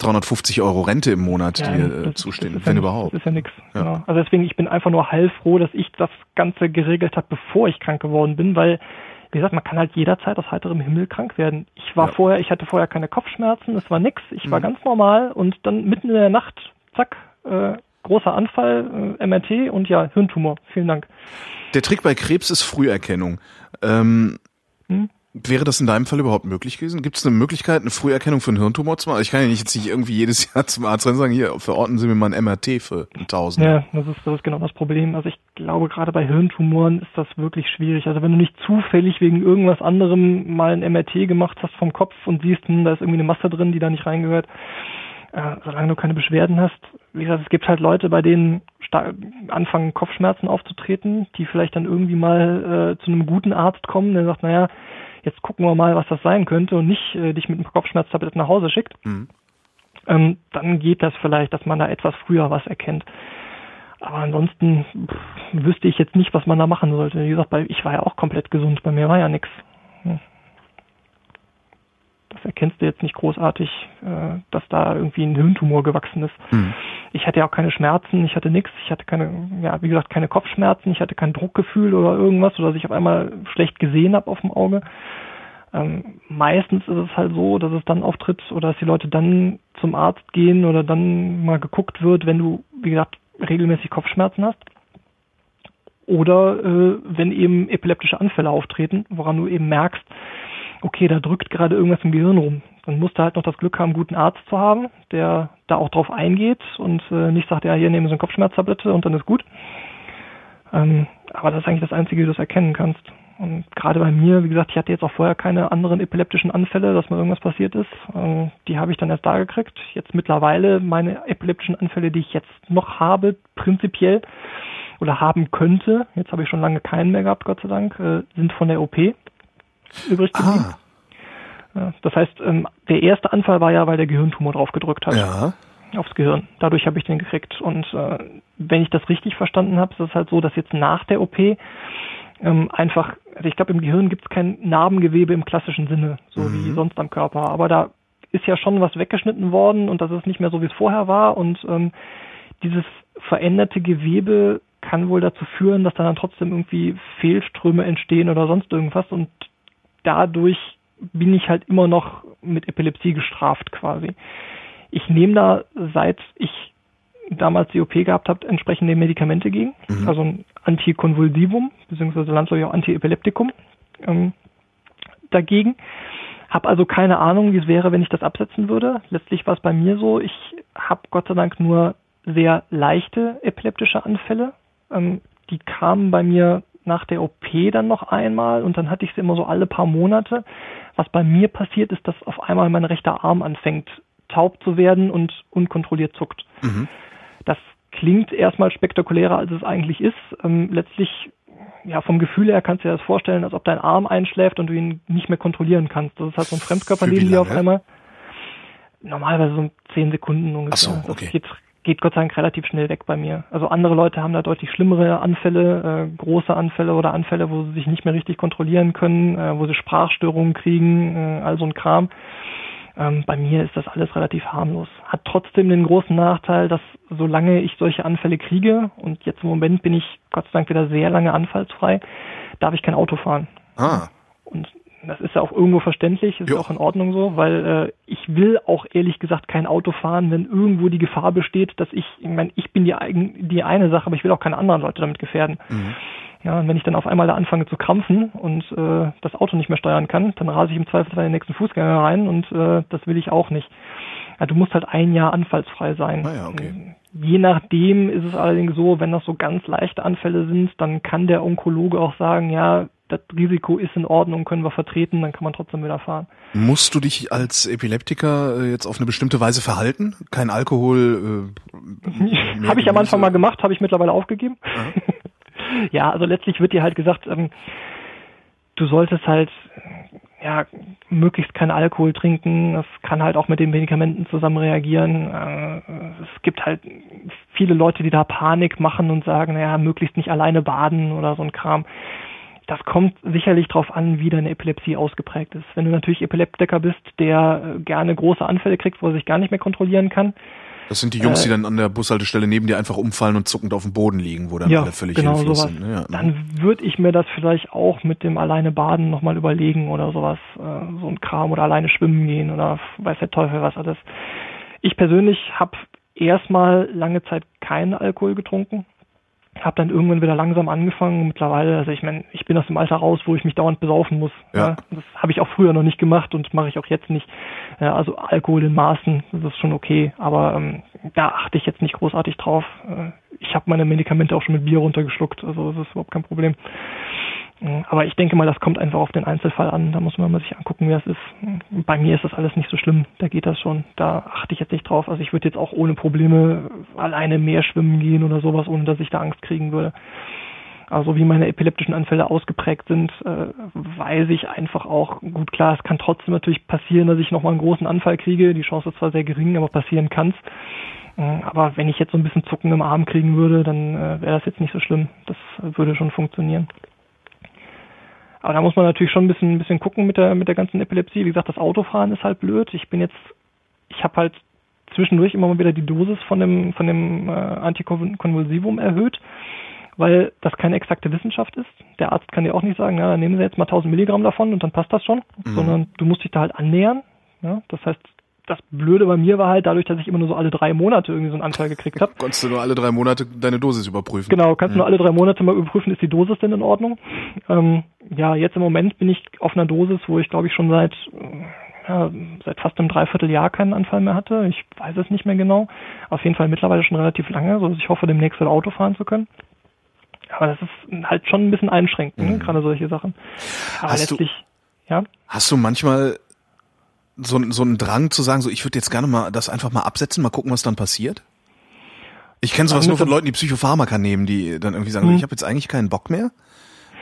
350 Euro Rente im Monat, Ja, die äh, zustehen, ja wenn nix, überhaupt. Das ist ja nichts. Ja. Genau. Also deswegen, ich bin einfach nur heilfroh, dass ich das Ganze geregelt habe, bevor ich krank geworden bin, weil, wie gesagt, man kann halt jederzeit aus heiterem Himmel krank werden. Ich war Ja. vorher, ich hatte vorher keine Kopfschmerzen, es war nix, ich war Mhm. ganz normal und dann mitten in der Nacht, zack, äh, großer Anfall, äh, MRT und ja, Hirntumor. Vielen Dank. Der Trick bei Krebs ist Früherkennung. Ähm, Hm? Wäre das in deinem Fall überhaupt möglich gewesen? Gibt es eine Möglichkeit, eine Früherkennung für einen Hirntumor zu machen? Ich kann ja nicht jetzt nicht irgendwie jedes Jahr zum Arzt rennen und sagen, hier, verorten Sie mir mal ein MRT für einen Tausend. Ja, das ist, das ist genau das Problem. Also ich glaube, gerade bei Hirntumoren ist das wirklich schwierig. Also wenn du nicht zufällig wegen irgendwas anderem mal ein MRT gemacht hast vom Kopf und siehst, hm, da ist irgendwie eine Masse drin, die da nicht reingehört, äh, solange du keine Beschwerden hast. Wie gesagt, es gibt halt Leute, bei denen anfangen Kopfschmerzen aufzutreten, die vielleicht dann irgendwie mal äh, zu einem guten Arzt kommen, der sagt, naja, jetzt gucken wir mal, was das sein könnte und nicht äh, dich mit einem Kopfschmerztablett nach Hause schickt Mhm. ähm, dann geht das vielleicht, dass man da etwas früher was erkennt. Aber ansonsten pff, wüsste ich jetzt nicht, was man da machen sollte. Wie gesagt, bei, ich war ja auch komplett gesund, bei mir war ja nichts. Das erkennst du jetzt nicht großartig, äh, dass da irgendwie ein Hirntumor gewachsen ist. Mhm. Ich hatte ja auch keine Schmerzen, ich hatte nichts, ich hatte keine, ja, wie gesagt, keine Kopfschmerzen, ich hatte kein Druckgefühl oder irgendwas, oder dass ich auf einmal schlecht gesehen habe auf dem Auge. Ähm, meistens ist es halt so, dass es dann auftritt oder dass die Leute dann zum Arzt gehen oder dann mal geguckt wird, wenn du, wie gesagt, regelmäßig Kopfschmerzen hast. Oder äh, wenn eben epileptische Anfälle auftreten, woran du eben merkst, okay, da drückt gerade irgendwas im Gehirn rum. Dann musst du halt noch das Glück haben, einen guten Arzt zu haben, der da auch drauf eingeht und äh, nicht sagt, ja, hier nehmen Sie eine Kopfschmerztablette und dann ist gut. Ähm, aber das ist eigentlich das Einzige, wie du es erkennen kannst. Und gerade bei mir, wie gesagt, ich hatte jetzt auch vorher keine anderen epileptischen Anfälle, dass mir irgendwas passiert ist. Ähm, die habe ich dann erst da gekriegt. Jetzt mittlerweile meine epileptischen Anfälle, die ich jetzt noch habe, prinzipiell oder haben könnte, jetzt habe ich schon lange keinen mehr gehabt, Gott sei Dank, äh, sind von der OP übrig geblieben. Ah, das heißt, ähm, der erste Anfall war ja, weil der Gehirntumor drauf gedrückt hat ja. aufs Gehirn. Dadurch habe ich den gekriegt. Und äh, wenn ich das richtig verstanden habe, ist es halt so, dass jetzt nach der OP ähm, einfach, also ich glaube, im Gehirn gibt es kein Narbengewebe im klassischen Sinne, so Mhm. wie sonst am Körper. Aber da ist ja schon was weggeschnitten worden und das ist nicht mehr so, wie es vorher war. Und ähm, dieses veränderte Gewebe kann wohl dazu führen, dass dann trotzdem irgendwie Fehlströme entstehen oder sonst irgendwas. Und dadurch bin ich halt immer noch mit Epilepsie gestraft quasi. Ich nehme da, seit ich damals die OP gehabt habe, entsprechende Medikamente gegen, Mhm. also ein Antikonvulsivum, beziehungsweise landläufig auch Antiepileptikum ähm, dagegen. Habe also keine Ahnung, wie es wäre, wenn ich das absetzen würde. Letztlich war es bei mir so, ich habe Gott sei Dank nur sehr leichte epileptische Anfälle. Ähm, die kamen bei mir nach der OP dann noch einmal und dann hatte ich sie immer so alle paar Monate. Was bei mir passiert ist, dass auf einmal mein rechter Arm anfängt taub zu werden und unkontrolliert zuckt. Mhm. Das klingt erstmal spektakulärer, als es eigentlich ist. Ähm, letztlich, ja, vom Gefühl her kannst du dir das vorstellen, als ob dein Arm einschläft und du ihn nicht mehr kontrollieren kannst. Das ist halt so ein Fremdkörper Für wie neben dir auf einmal. Normalerweise so zehn Sekunden ungefähr. Ach so, okay. Das geht, geht Gott sei Dank relativ schnell weg bei mir. Also andere Leute haben da deutlich schlimmere Anfälle, äh, große Anfälle oder Anfälle, wo sie sich nicht mehr richtig kontrollieren können, äh, wo sie Sprachstörungen kriegen, äh, all so ein Kram. Ähm, bei mir ist das alles relativ harmlos. Hat trotzdem den großen Nachteil, dass solange ich solche Anfälle kriege, und jetzt im Moment bin ich Gott sei Dank wieder sehr lange anfallsfrei, darf ich kein Auto fahren. Ah, Und das ist ja auch irgendwo verständlich, ist Ja. auch in Ordnung so, weil äh, ich will auch ehrlich gesagt kein Auto fahren, wenn irgendwo die Gefahr besteht, dass ich, ich meine, ich bin die, eigen, die eine Sache, aber ich will auch keine anderen Leute damit gefährden. Mhm. Ja, und wenn ich dann auf einmal da anfange zu krampfen und äh, das Auto nicht mehr steuern kann, dann rase ich im Zweifelsfall in den nächsten Fußgänger rein und äh, das will ich auch nicht. Ja, du musst halt ein Jahr anfallsfrei sein. Ah ja, okay. Je nachdem ist es allerdings so, wenn das so ganz leichte Anfälle sind, dann kann der Onkologe auch sagen, ja, das Risiko ist in Ordnung, können wir vertreten, dann kann man trotzdem wieder fahren. Musst du dich als Epileptiker äh, jetzt auf eine bestimmte Weise verhalten? Kein Alkohol? Äh, habe ich am Anfang mal gemacht, habe ich mittlerweile aufgegeben. Ja. ja, also letztlich wird dir halt gesagt, ähm, du solltest halt ja, möglichst keinen Alkohol trinken. Das kann halt auch mit den Medikamenten zusammen reagieren. Äh, es gibt halt viele Leute, die da Panik machen und sagen, naja, möglichst nicht alleine baden oder so ein Kram. Das kommt sicherlich darauf an, wie deine Epilepsie ausgeprägt ist. Wenn du natürlich Epileptiker bist, der äh, gerne große Anfälle kriegt, wo er sich gar nicht mehr kontrollieren kann, das sind die Jungs, äh, die dann an der Bushaltestelle neben dir einfach umfallen und zuckend auf dem Boden liegen, wo dann ja, alle völlig genau hilflos sowas. sind. Ja. Dann würde ich mir das vielleicht auch mit dem alleine Baden nochmal überlegen oder sowas, äh, so ein Kram oder alleine schwimmen gehen oder weiß der Teufel was alles. Ich persönlich habe erstmal lange Zeit keinen Alkohol getrunken habe dann irgendwann wieder langsam angefangen. Mittlerweile, also ich meine, ich bin aus dem Alter raus, wo ich mich dauernd besaufen muss. Ja. ja. Das habe ich auch früher noch nicht gemacht und mache ich auch jetzt nicht. Ja, also Alkohol in Maßen, das ist schon okay, aber ähm, da achte ich jetzt nicht großartig drauf. Äh, ich habe meine Medikamente auch schon mit Bier runtergeschluckt, also das ist überhaupt kein Problem. Aber ich denke mal, das kommt einfach auf den Einzelfall an. Da muss man mal sich angucken, wer es ist. Bei mir ist das alles nicht so schlimm. Da geht das schon. Da achte ich jetzt nicht drauf. Also ich würde jetzt auch ohne Probleme alleine mehr schwimmen gehen oder sowas, ohne dass ich da Angst kriegen würde. Also wie meine epileptischen Anfälle ausgeprägt sind, äh, weiß ich einfach auch gut klar. Es kann trotzdem natürlich passieren, dass ich nochmal einen großen Anfall kriege. Die Chance ist zwar sehr gering, aber passieren kann's. Aber wenn ich jetzt so ein bisschen Zucken im Arm kriegen würde, dann äh, wäre das jetzt nicht so schlimm. Das würde schon funktionieren. Aber da muss man natürlich schon ein bisschen, ein bisschen gucken mit der, mit der ganzen Epilepsie. Wie gesagt, das Autofahren ist halt blöd. Ich bin jetzt, ich habe halt zwischendurch immer mal wieder die Dosis von dem, von dem äh, Antikonvulsivum erhöht, weil das keine exakte Wissenschaft ist. Der Arzt kann dir auch nicht sagen, na, nehmen Sie jetzt mal 1000 Milligramm davon und dann passt das schon, mhm. sondern du musst dich da halt annähern. Ja? Das heißt, das Blöde bei mir war halt dadurch, dass ich immer nur so alle drei Monate irgendwie so einen Anfall gekriegt habe. Konntest du nur alle drei Monate deine Dosis überprüfen? Genau, kannst du nur alle drei Monate mal überprüfen, ist die Dosis denn in Ordnung? Ähm, ja, jetzt im Moment bin ich auf einer Dosis, wo ich glaube ich schon seit ja, seit fast einem Dreivierteljahr keinen Anfall mehr hatte. Ich weiß es nicht mehr genau. Auf jeden Fall mittlerweile schon relativ lange, so dass ich hoffe, demnächst wieder Auto fahren zu können. Aber das ist halt schon ein bisschen einschränkend, ne? mhm. ne? gerade solche Sachen. Aber hast letztlich, du, ja. Hast du manchmal so, so einen Drang zu sagen, so ich würde jetzt gerne mal das einfach mal absetzen, mal gucken, was dann passiert? Ich kenne sowas nur von Leuten, die Psychopharmaka nehmen, die dann irgendwie sagen, hm. ich habe jetzt eigentlich keinen Bock mehr.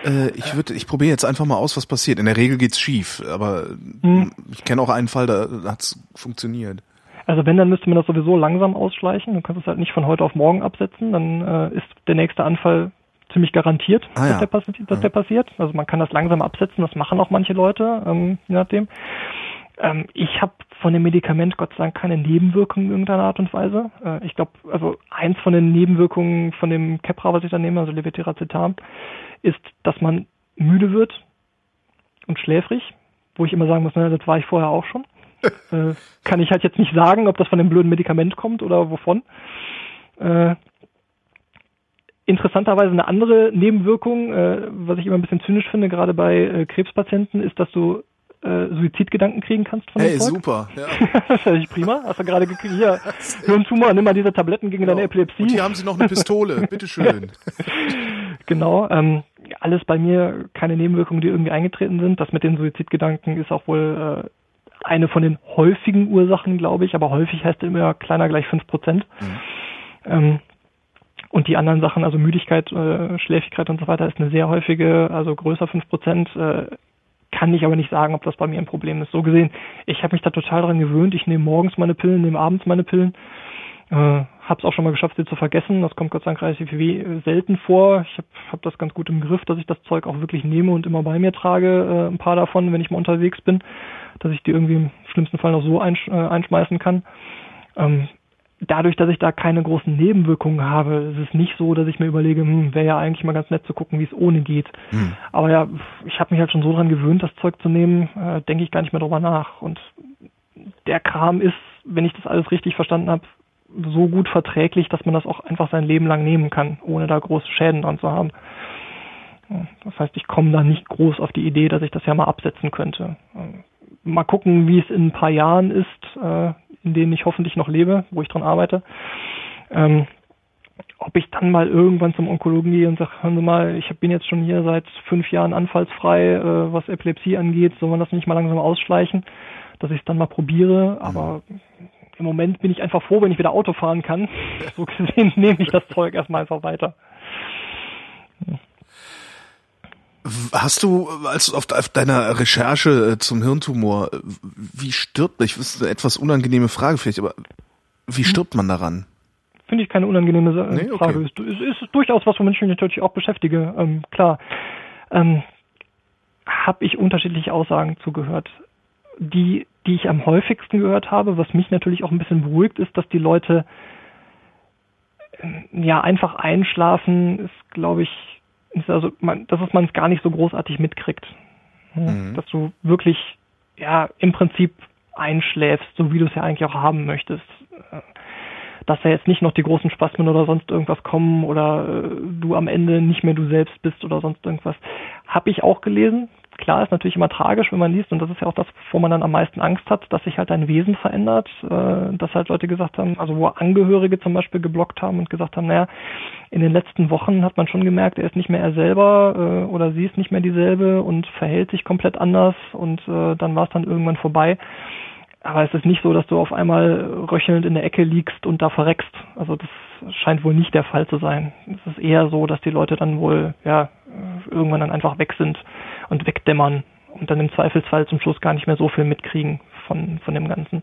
Äh, ich würde, ich probiere jetzt einfach mal aus, was passiert. In der Regel geht's schief, aber hm. ich kenne auch einen Fall, da hat's funktioniert. Also wenn, dann müsste man das sowieso langsam ausschleichen. Du kannst es halt nicht von heute auf morgen absetzen. Dann äh, ist der nächste Anfall ziemlich garantiert, ah, dass, ja. der, dass der passiert. Also man kann das langsam absetzen. Das machen auch manche Leute, ähm, je nachdem. Ähm, ich habe von dem Medikament Gott sei Dank keine Nebenwirkungen in irgendeiner Art und Weise. Äh, ich glaube, also eins von den Nebenwirkungen von dem Kepra, was ich da nehme, also Levetiracetam, ist, dass man müde wird und schläfrig, wo ich immer sagen muss, na, das war ich vorher auch schon. äh, kann ich halt jetzt nicht sagen, ob das von dem blöden Medikament kommt oder wovon. Äh, interessanterweise eine andere Nebenwirkung, äh, was ich immer ein bisschen zynisch finde, gerade bei äh, Krebspatienten, ist, dass du äh, Suizidgedanken kriegen kannst von Hey, super. Ja. das ist nicht prima. Hast du gerade gekriegt. Hier, Hirntumor, nimm mal diese Tabletten gegen genau. deine Epilepsie. Und hier haben sie noch eine Pistole. Bitteschön. genau. Ähm, alles bei mir keine Nebenwirkungen, die irgendwie eingetreten sind. Das mit den Suizidgedanken ist auch wohl äh, eine von den häufigen Ursachen, glaube ich. Aber häufig heißt immer kleiner gleich fünf Prozent. Mhm. Ähm, und die anderen Sachen, also Müdigkeit, äh, Schläfigkeit und so weiter, ist eine sehr häufige, also größer fünf Prozent. Äh, kann ich aber nicht sagen, ob das bei mir ein Problem ist. So gesehen, ich habe mich da total dran gewöhnt. Ich nehme morgens meine Pillen, nehme abends meine Pillen. Äh, habe es auch schon mal geschafft, sie zu vergessen. Das kommt Gott sei Dank relativ selten vor. Ich habe hab das ganz gut im Griff, dass ich das Zeug auch wirklich nehme und immer bei mir trage, äh, ein paar davon, wenn ich mal unterwegs bin, dass ich die irgendwie im schlimmsten Fall noch so einsch äh, einschmeißen kann. Ähm, dadurch, dass ich da keine großen Nebenwirkungen habe, ist es nicht so, dass ich mir überlege, hm, wäre ja eigentlich mal ganz nett zu gucken, wie es ohne geht. Hm. Aber ja, ich habe mich halt schon so dran gewöhnt, das Zeug zu nehmen, äh, denke ich gar nicht mehr drüber nach. Und der Kram ist, wenn ich das alles richtig verstanden habe, so gut verträglich, dass man das auch einfach sein Leben lang nehmen kann, ohne da große Schäden dran zu haben. Das heißt, ich komme da nicht groß auf die Idee, dass ich das ja mal absetzen könnte. Mal gucken, wie es in ein paar Jahren ist. Äh, in denen ich hoffentlich noch lebe, wo ich dran arbeite. Ähm, ob ich dann mal irgendwann zum Onkologen gehe und sage, hören Sie mal, ich bin jetzt schon hier seit fünf Jahren anfallsfrei, äh, was Epilepsie angeht, soll man das nicht mal langsam ausschleichen, dass ich es dann mal probiere, aber im Moment bin ich einfach froh, wenn ich wieder Auto fahren kann. So gesehen nehme ich das Zeug erstmal einfach weiter. Hast du, als auf, auf deiner Recherche äh, zum Hirntumor, wie stirbt, ich wüsste eine etwas unangenehme Frage vielleicht, aber wie hm. stirbt man daran? Finde ich keine unangenehme nee, Frage. Okay. Es, ist, ist durchaus was, womit ich mich natürlich auch beschäftige. Ähm, klar. Ähm, habe ich unterschiedliche Aussagen zugehört. Die, die ich am häufigsten gehört habe, was mich natürlich auch ein bisschen beruhigt, ist, dass die Leute ähm, ja einfach einschlafen, ist, glaube ich, ist also man, dass man es gar nicht so großartig mitkriegt. Mhm. Dass du wirklich ja im Prinzip einschläfst, so wie du es ja eigentlich auch haben möchtest. Äh, dass da jetzt nicht noch die großen Spasmen oder sonst irgendwas kommen oder äh, du am Ende nicht mehr du selbst bist oder sonst irgendwas. Habe ich auch gelesen. Klar, ist natürlich immer tragisch, wenn man liest, und das ist ja auch das, wo man dann am meisten Angst hat, dass sich halt dein Wesen verändert, äh, dass halt Leute gesagt haben, also wo Angehörige zum Beispiel geblockt haben und gesagt haben, naja, in den letzten Wochen hat man schon gemerkt, er ist nicht mehr er selber äh, oder sie ist nicht mehr dieselbe und verhält sich komplett anders und äh, dann war es dann irgendwann vorbei. Aber es ist nicht so, dass du auf einmal röchelnd in der Ecke liegst und da verreckst. Also das scheint wohl nicht der Fall zu sein. Es ist eher so, dass die Leute dann wohl ja irgendwann dann einfach weg sind und wegdämmern und dann im Zweifelsfall zum Schluss gar nicht mehr so viel mitkriegen von von dem Ganzen.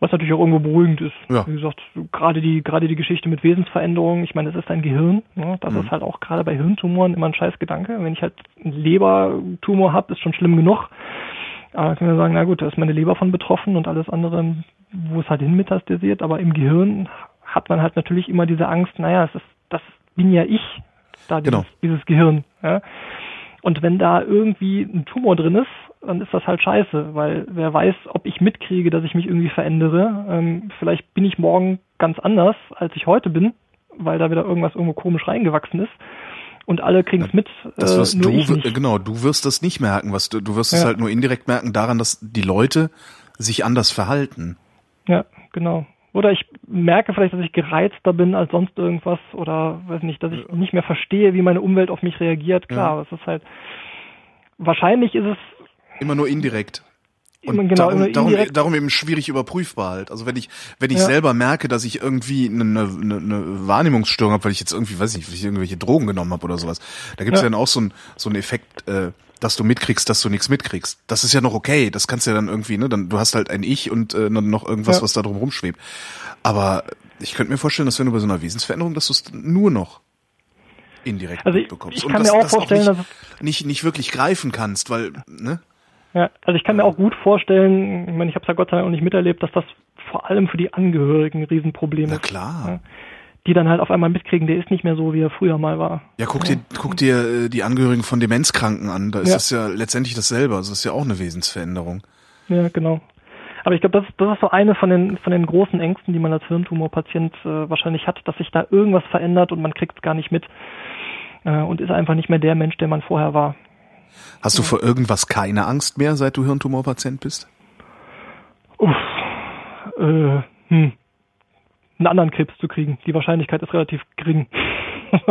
Was natürlich auch irgendwo beruhigend ist. Ja. Wie gesagt, gerade die gerade die Geschichte mit Wesensveränderungen. Ich meine, es ist ein Gehirn. Ne? Das mhm. ist halt auch gerade bei Hirntumoren immer ein scheiß Gedanke. Wenn ich halt einen Lebertumor habe, ist schon schlimm genug. Aber können wir sagen, na gut, da ist meine Leber von betroffen und alles andere, wo es halt hin metastasiert, aber im Gehirn hat man halt natürlich immer diese Angst, naja, es ist, das bin ja ich, da dieses, genau. dieses Gehirn. Ja? Und wenn da irgendwie ein Tumor drin ist, dann ist das halt scheiße, weil wer weiß, ob ich mitkriege, dass ich mich irgendwie verändere. Ähm, vielleicht bin ich morgen ganz anders, als ich heute bin, weil da wieder irgendwas irgendwo komisch reingewachsen ist und alle kriegen es mit. Das wirst äh, du, genau, du wirst das nicht merken, was du, du wirst ja. es halt nur indirekt merken daran, dass die Leute sich anders verhalten. Ja, genau. Oder ich merke vielleicht, dass ich gereizter bin als sonst irgendwas oder weiß nicht, dass ich nicht mehr verstehe, wie meine Umwelt auf mich reagiert. Klar, ja. es ist halt wahrscheinlich ist es immer nur indirekt. Und genau, darum, darum, darum eben schwierig überprüfbar halt. Also wenn ich, wenn ich ja. selber merke, dass ich irgendwie eine, eine, eine Wahrnehmungsstörung habe, weil ich jetzt irgendwie, weiß nicht, weil ich irgendwelche Drogen genommen habe oder sowas, da gibt es ja. dann auch so ein so ein Effekt, äh, dass du mitkriegst, dass du nichts mitkriegst. Das ist ja noch okay. Das kannst du ja dann irgendwie, ne? Dann du hast halt ein Ich und äh, noch irgendwas, ja. was da drum rumschwebt. Aber ich könnte mir vorstellen, dass wenn du bei so einer Wesensveränderung, dass du es nur noch indirekt also ich, bekommst. Ich kann und das, mir auch vorstellen, auch nicht, dass nicht nicht wirklich greifen kannst, weil ne? Ja, also ich kann mir auch gut vorstellen, ich meine, ich habe es ja Gott sei Dank auch nicht miterlebt, dass das vor allem für die Angehörigen ein Riesenproblem ist. Na klar. Ja, die dann halt auf einmal mitkriegen, der ist nicht mehr so, wie er früher mal war. Ja, guck ja. dir, guck dir äh, die Angehörigen von Demenzkranken an. Da ist ja. das ja letztendlich dasselbe. Also das ist ja auch eine Wesensveränderung. Ja, genau. Aber ich glaube, das, das ist so eine von den, von den großen Ängsten, die man als Hirntumorpatient äh, wahrscheinlich hat, dass sich da irgendwas verändert und man kriegt es gar nicht mit äh, und ist einfach nicht mehr der Mensch, der man vorher war. Hast du vor irgendwas keine Angst mehr, seit du Hirntumorpatient bist? Uff, äh, hm. Einen anderen Krebs zu kriegen. Die Wahrscheinlichkeit ist relativ gering.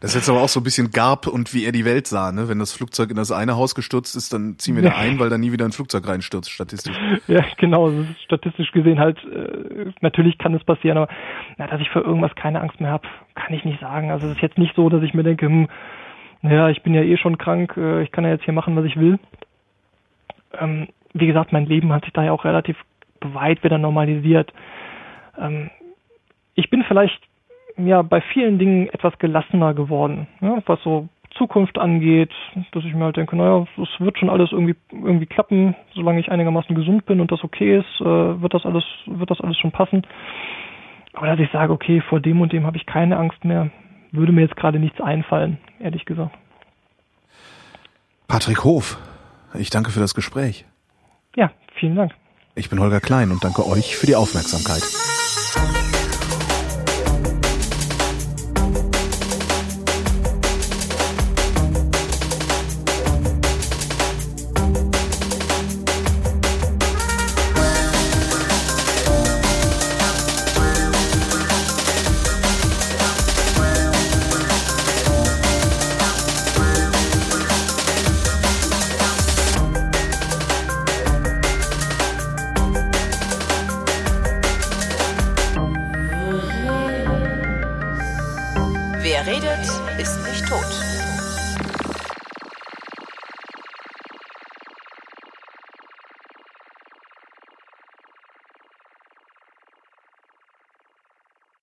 Das ist jetzt aber auch so ein bisschen Garb und wie er die Welt sah, ne? Wenn das Flugzeug in das eine Haus gestürzt ist, dann ziehen wir da ein, weil da nie wieder ein Flugzeug reinstürzt, statistisch. Ja, genau, statistisch gesehen halt, äh, natürlich kann es passieren, aber na, dass ich für irgendwas keine Angst mehr habe, kann ich nicht sagen. Also es ist jetzt nicht so, dass ich mir denke, hm, naja, ich bin ja eh schon krank, äh, ich kann ja jetzt hier machen, was ich will. Ähm, wie gesagt, mein Leben hat sich da ja auch relativ weit wieder normalisiert. Ähm, ich bin vielleicht ja bei vielen Dingen etwas gelassener geworden, ja, was so Zukunft angeht, dass ich mir halt denke, naja, es wird schon alles irgendwie irgendwie klappen, solange ich einigermaßen gesund bin und das okay ist, äh, wird das alles wird das alles schon passen. Aber dass ich sage, okay, vor dem und dem habe ich keine Angst mehr, würde mir jetzt gerade nichts einfallen, ehrlich gesagt. Patrick Hof, ich danke für das Gespräch. Ja, vielen Dank. Ich bin Holger Klein und danke euch für die Aufmerksamkeit.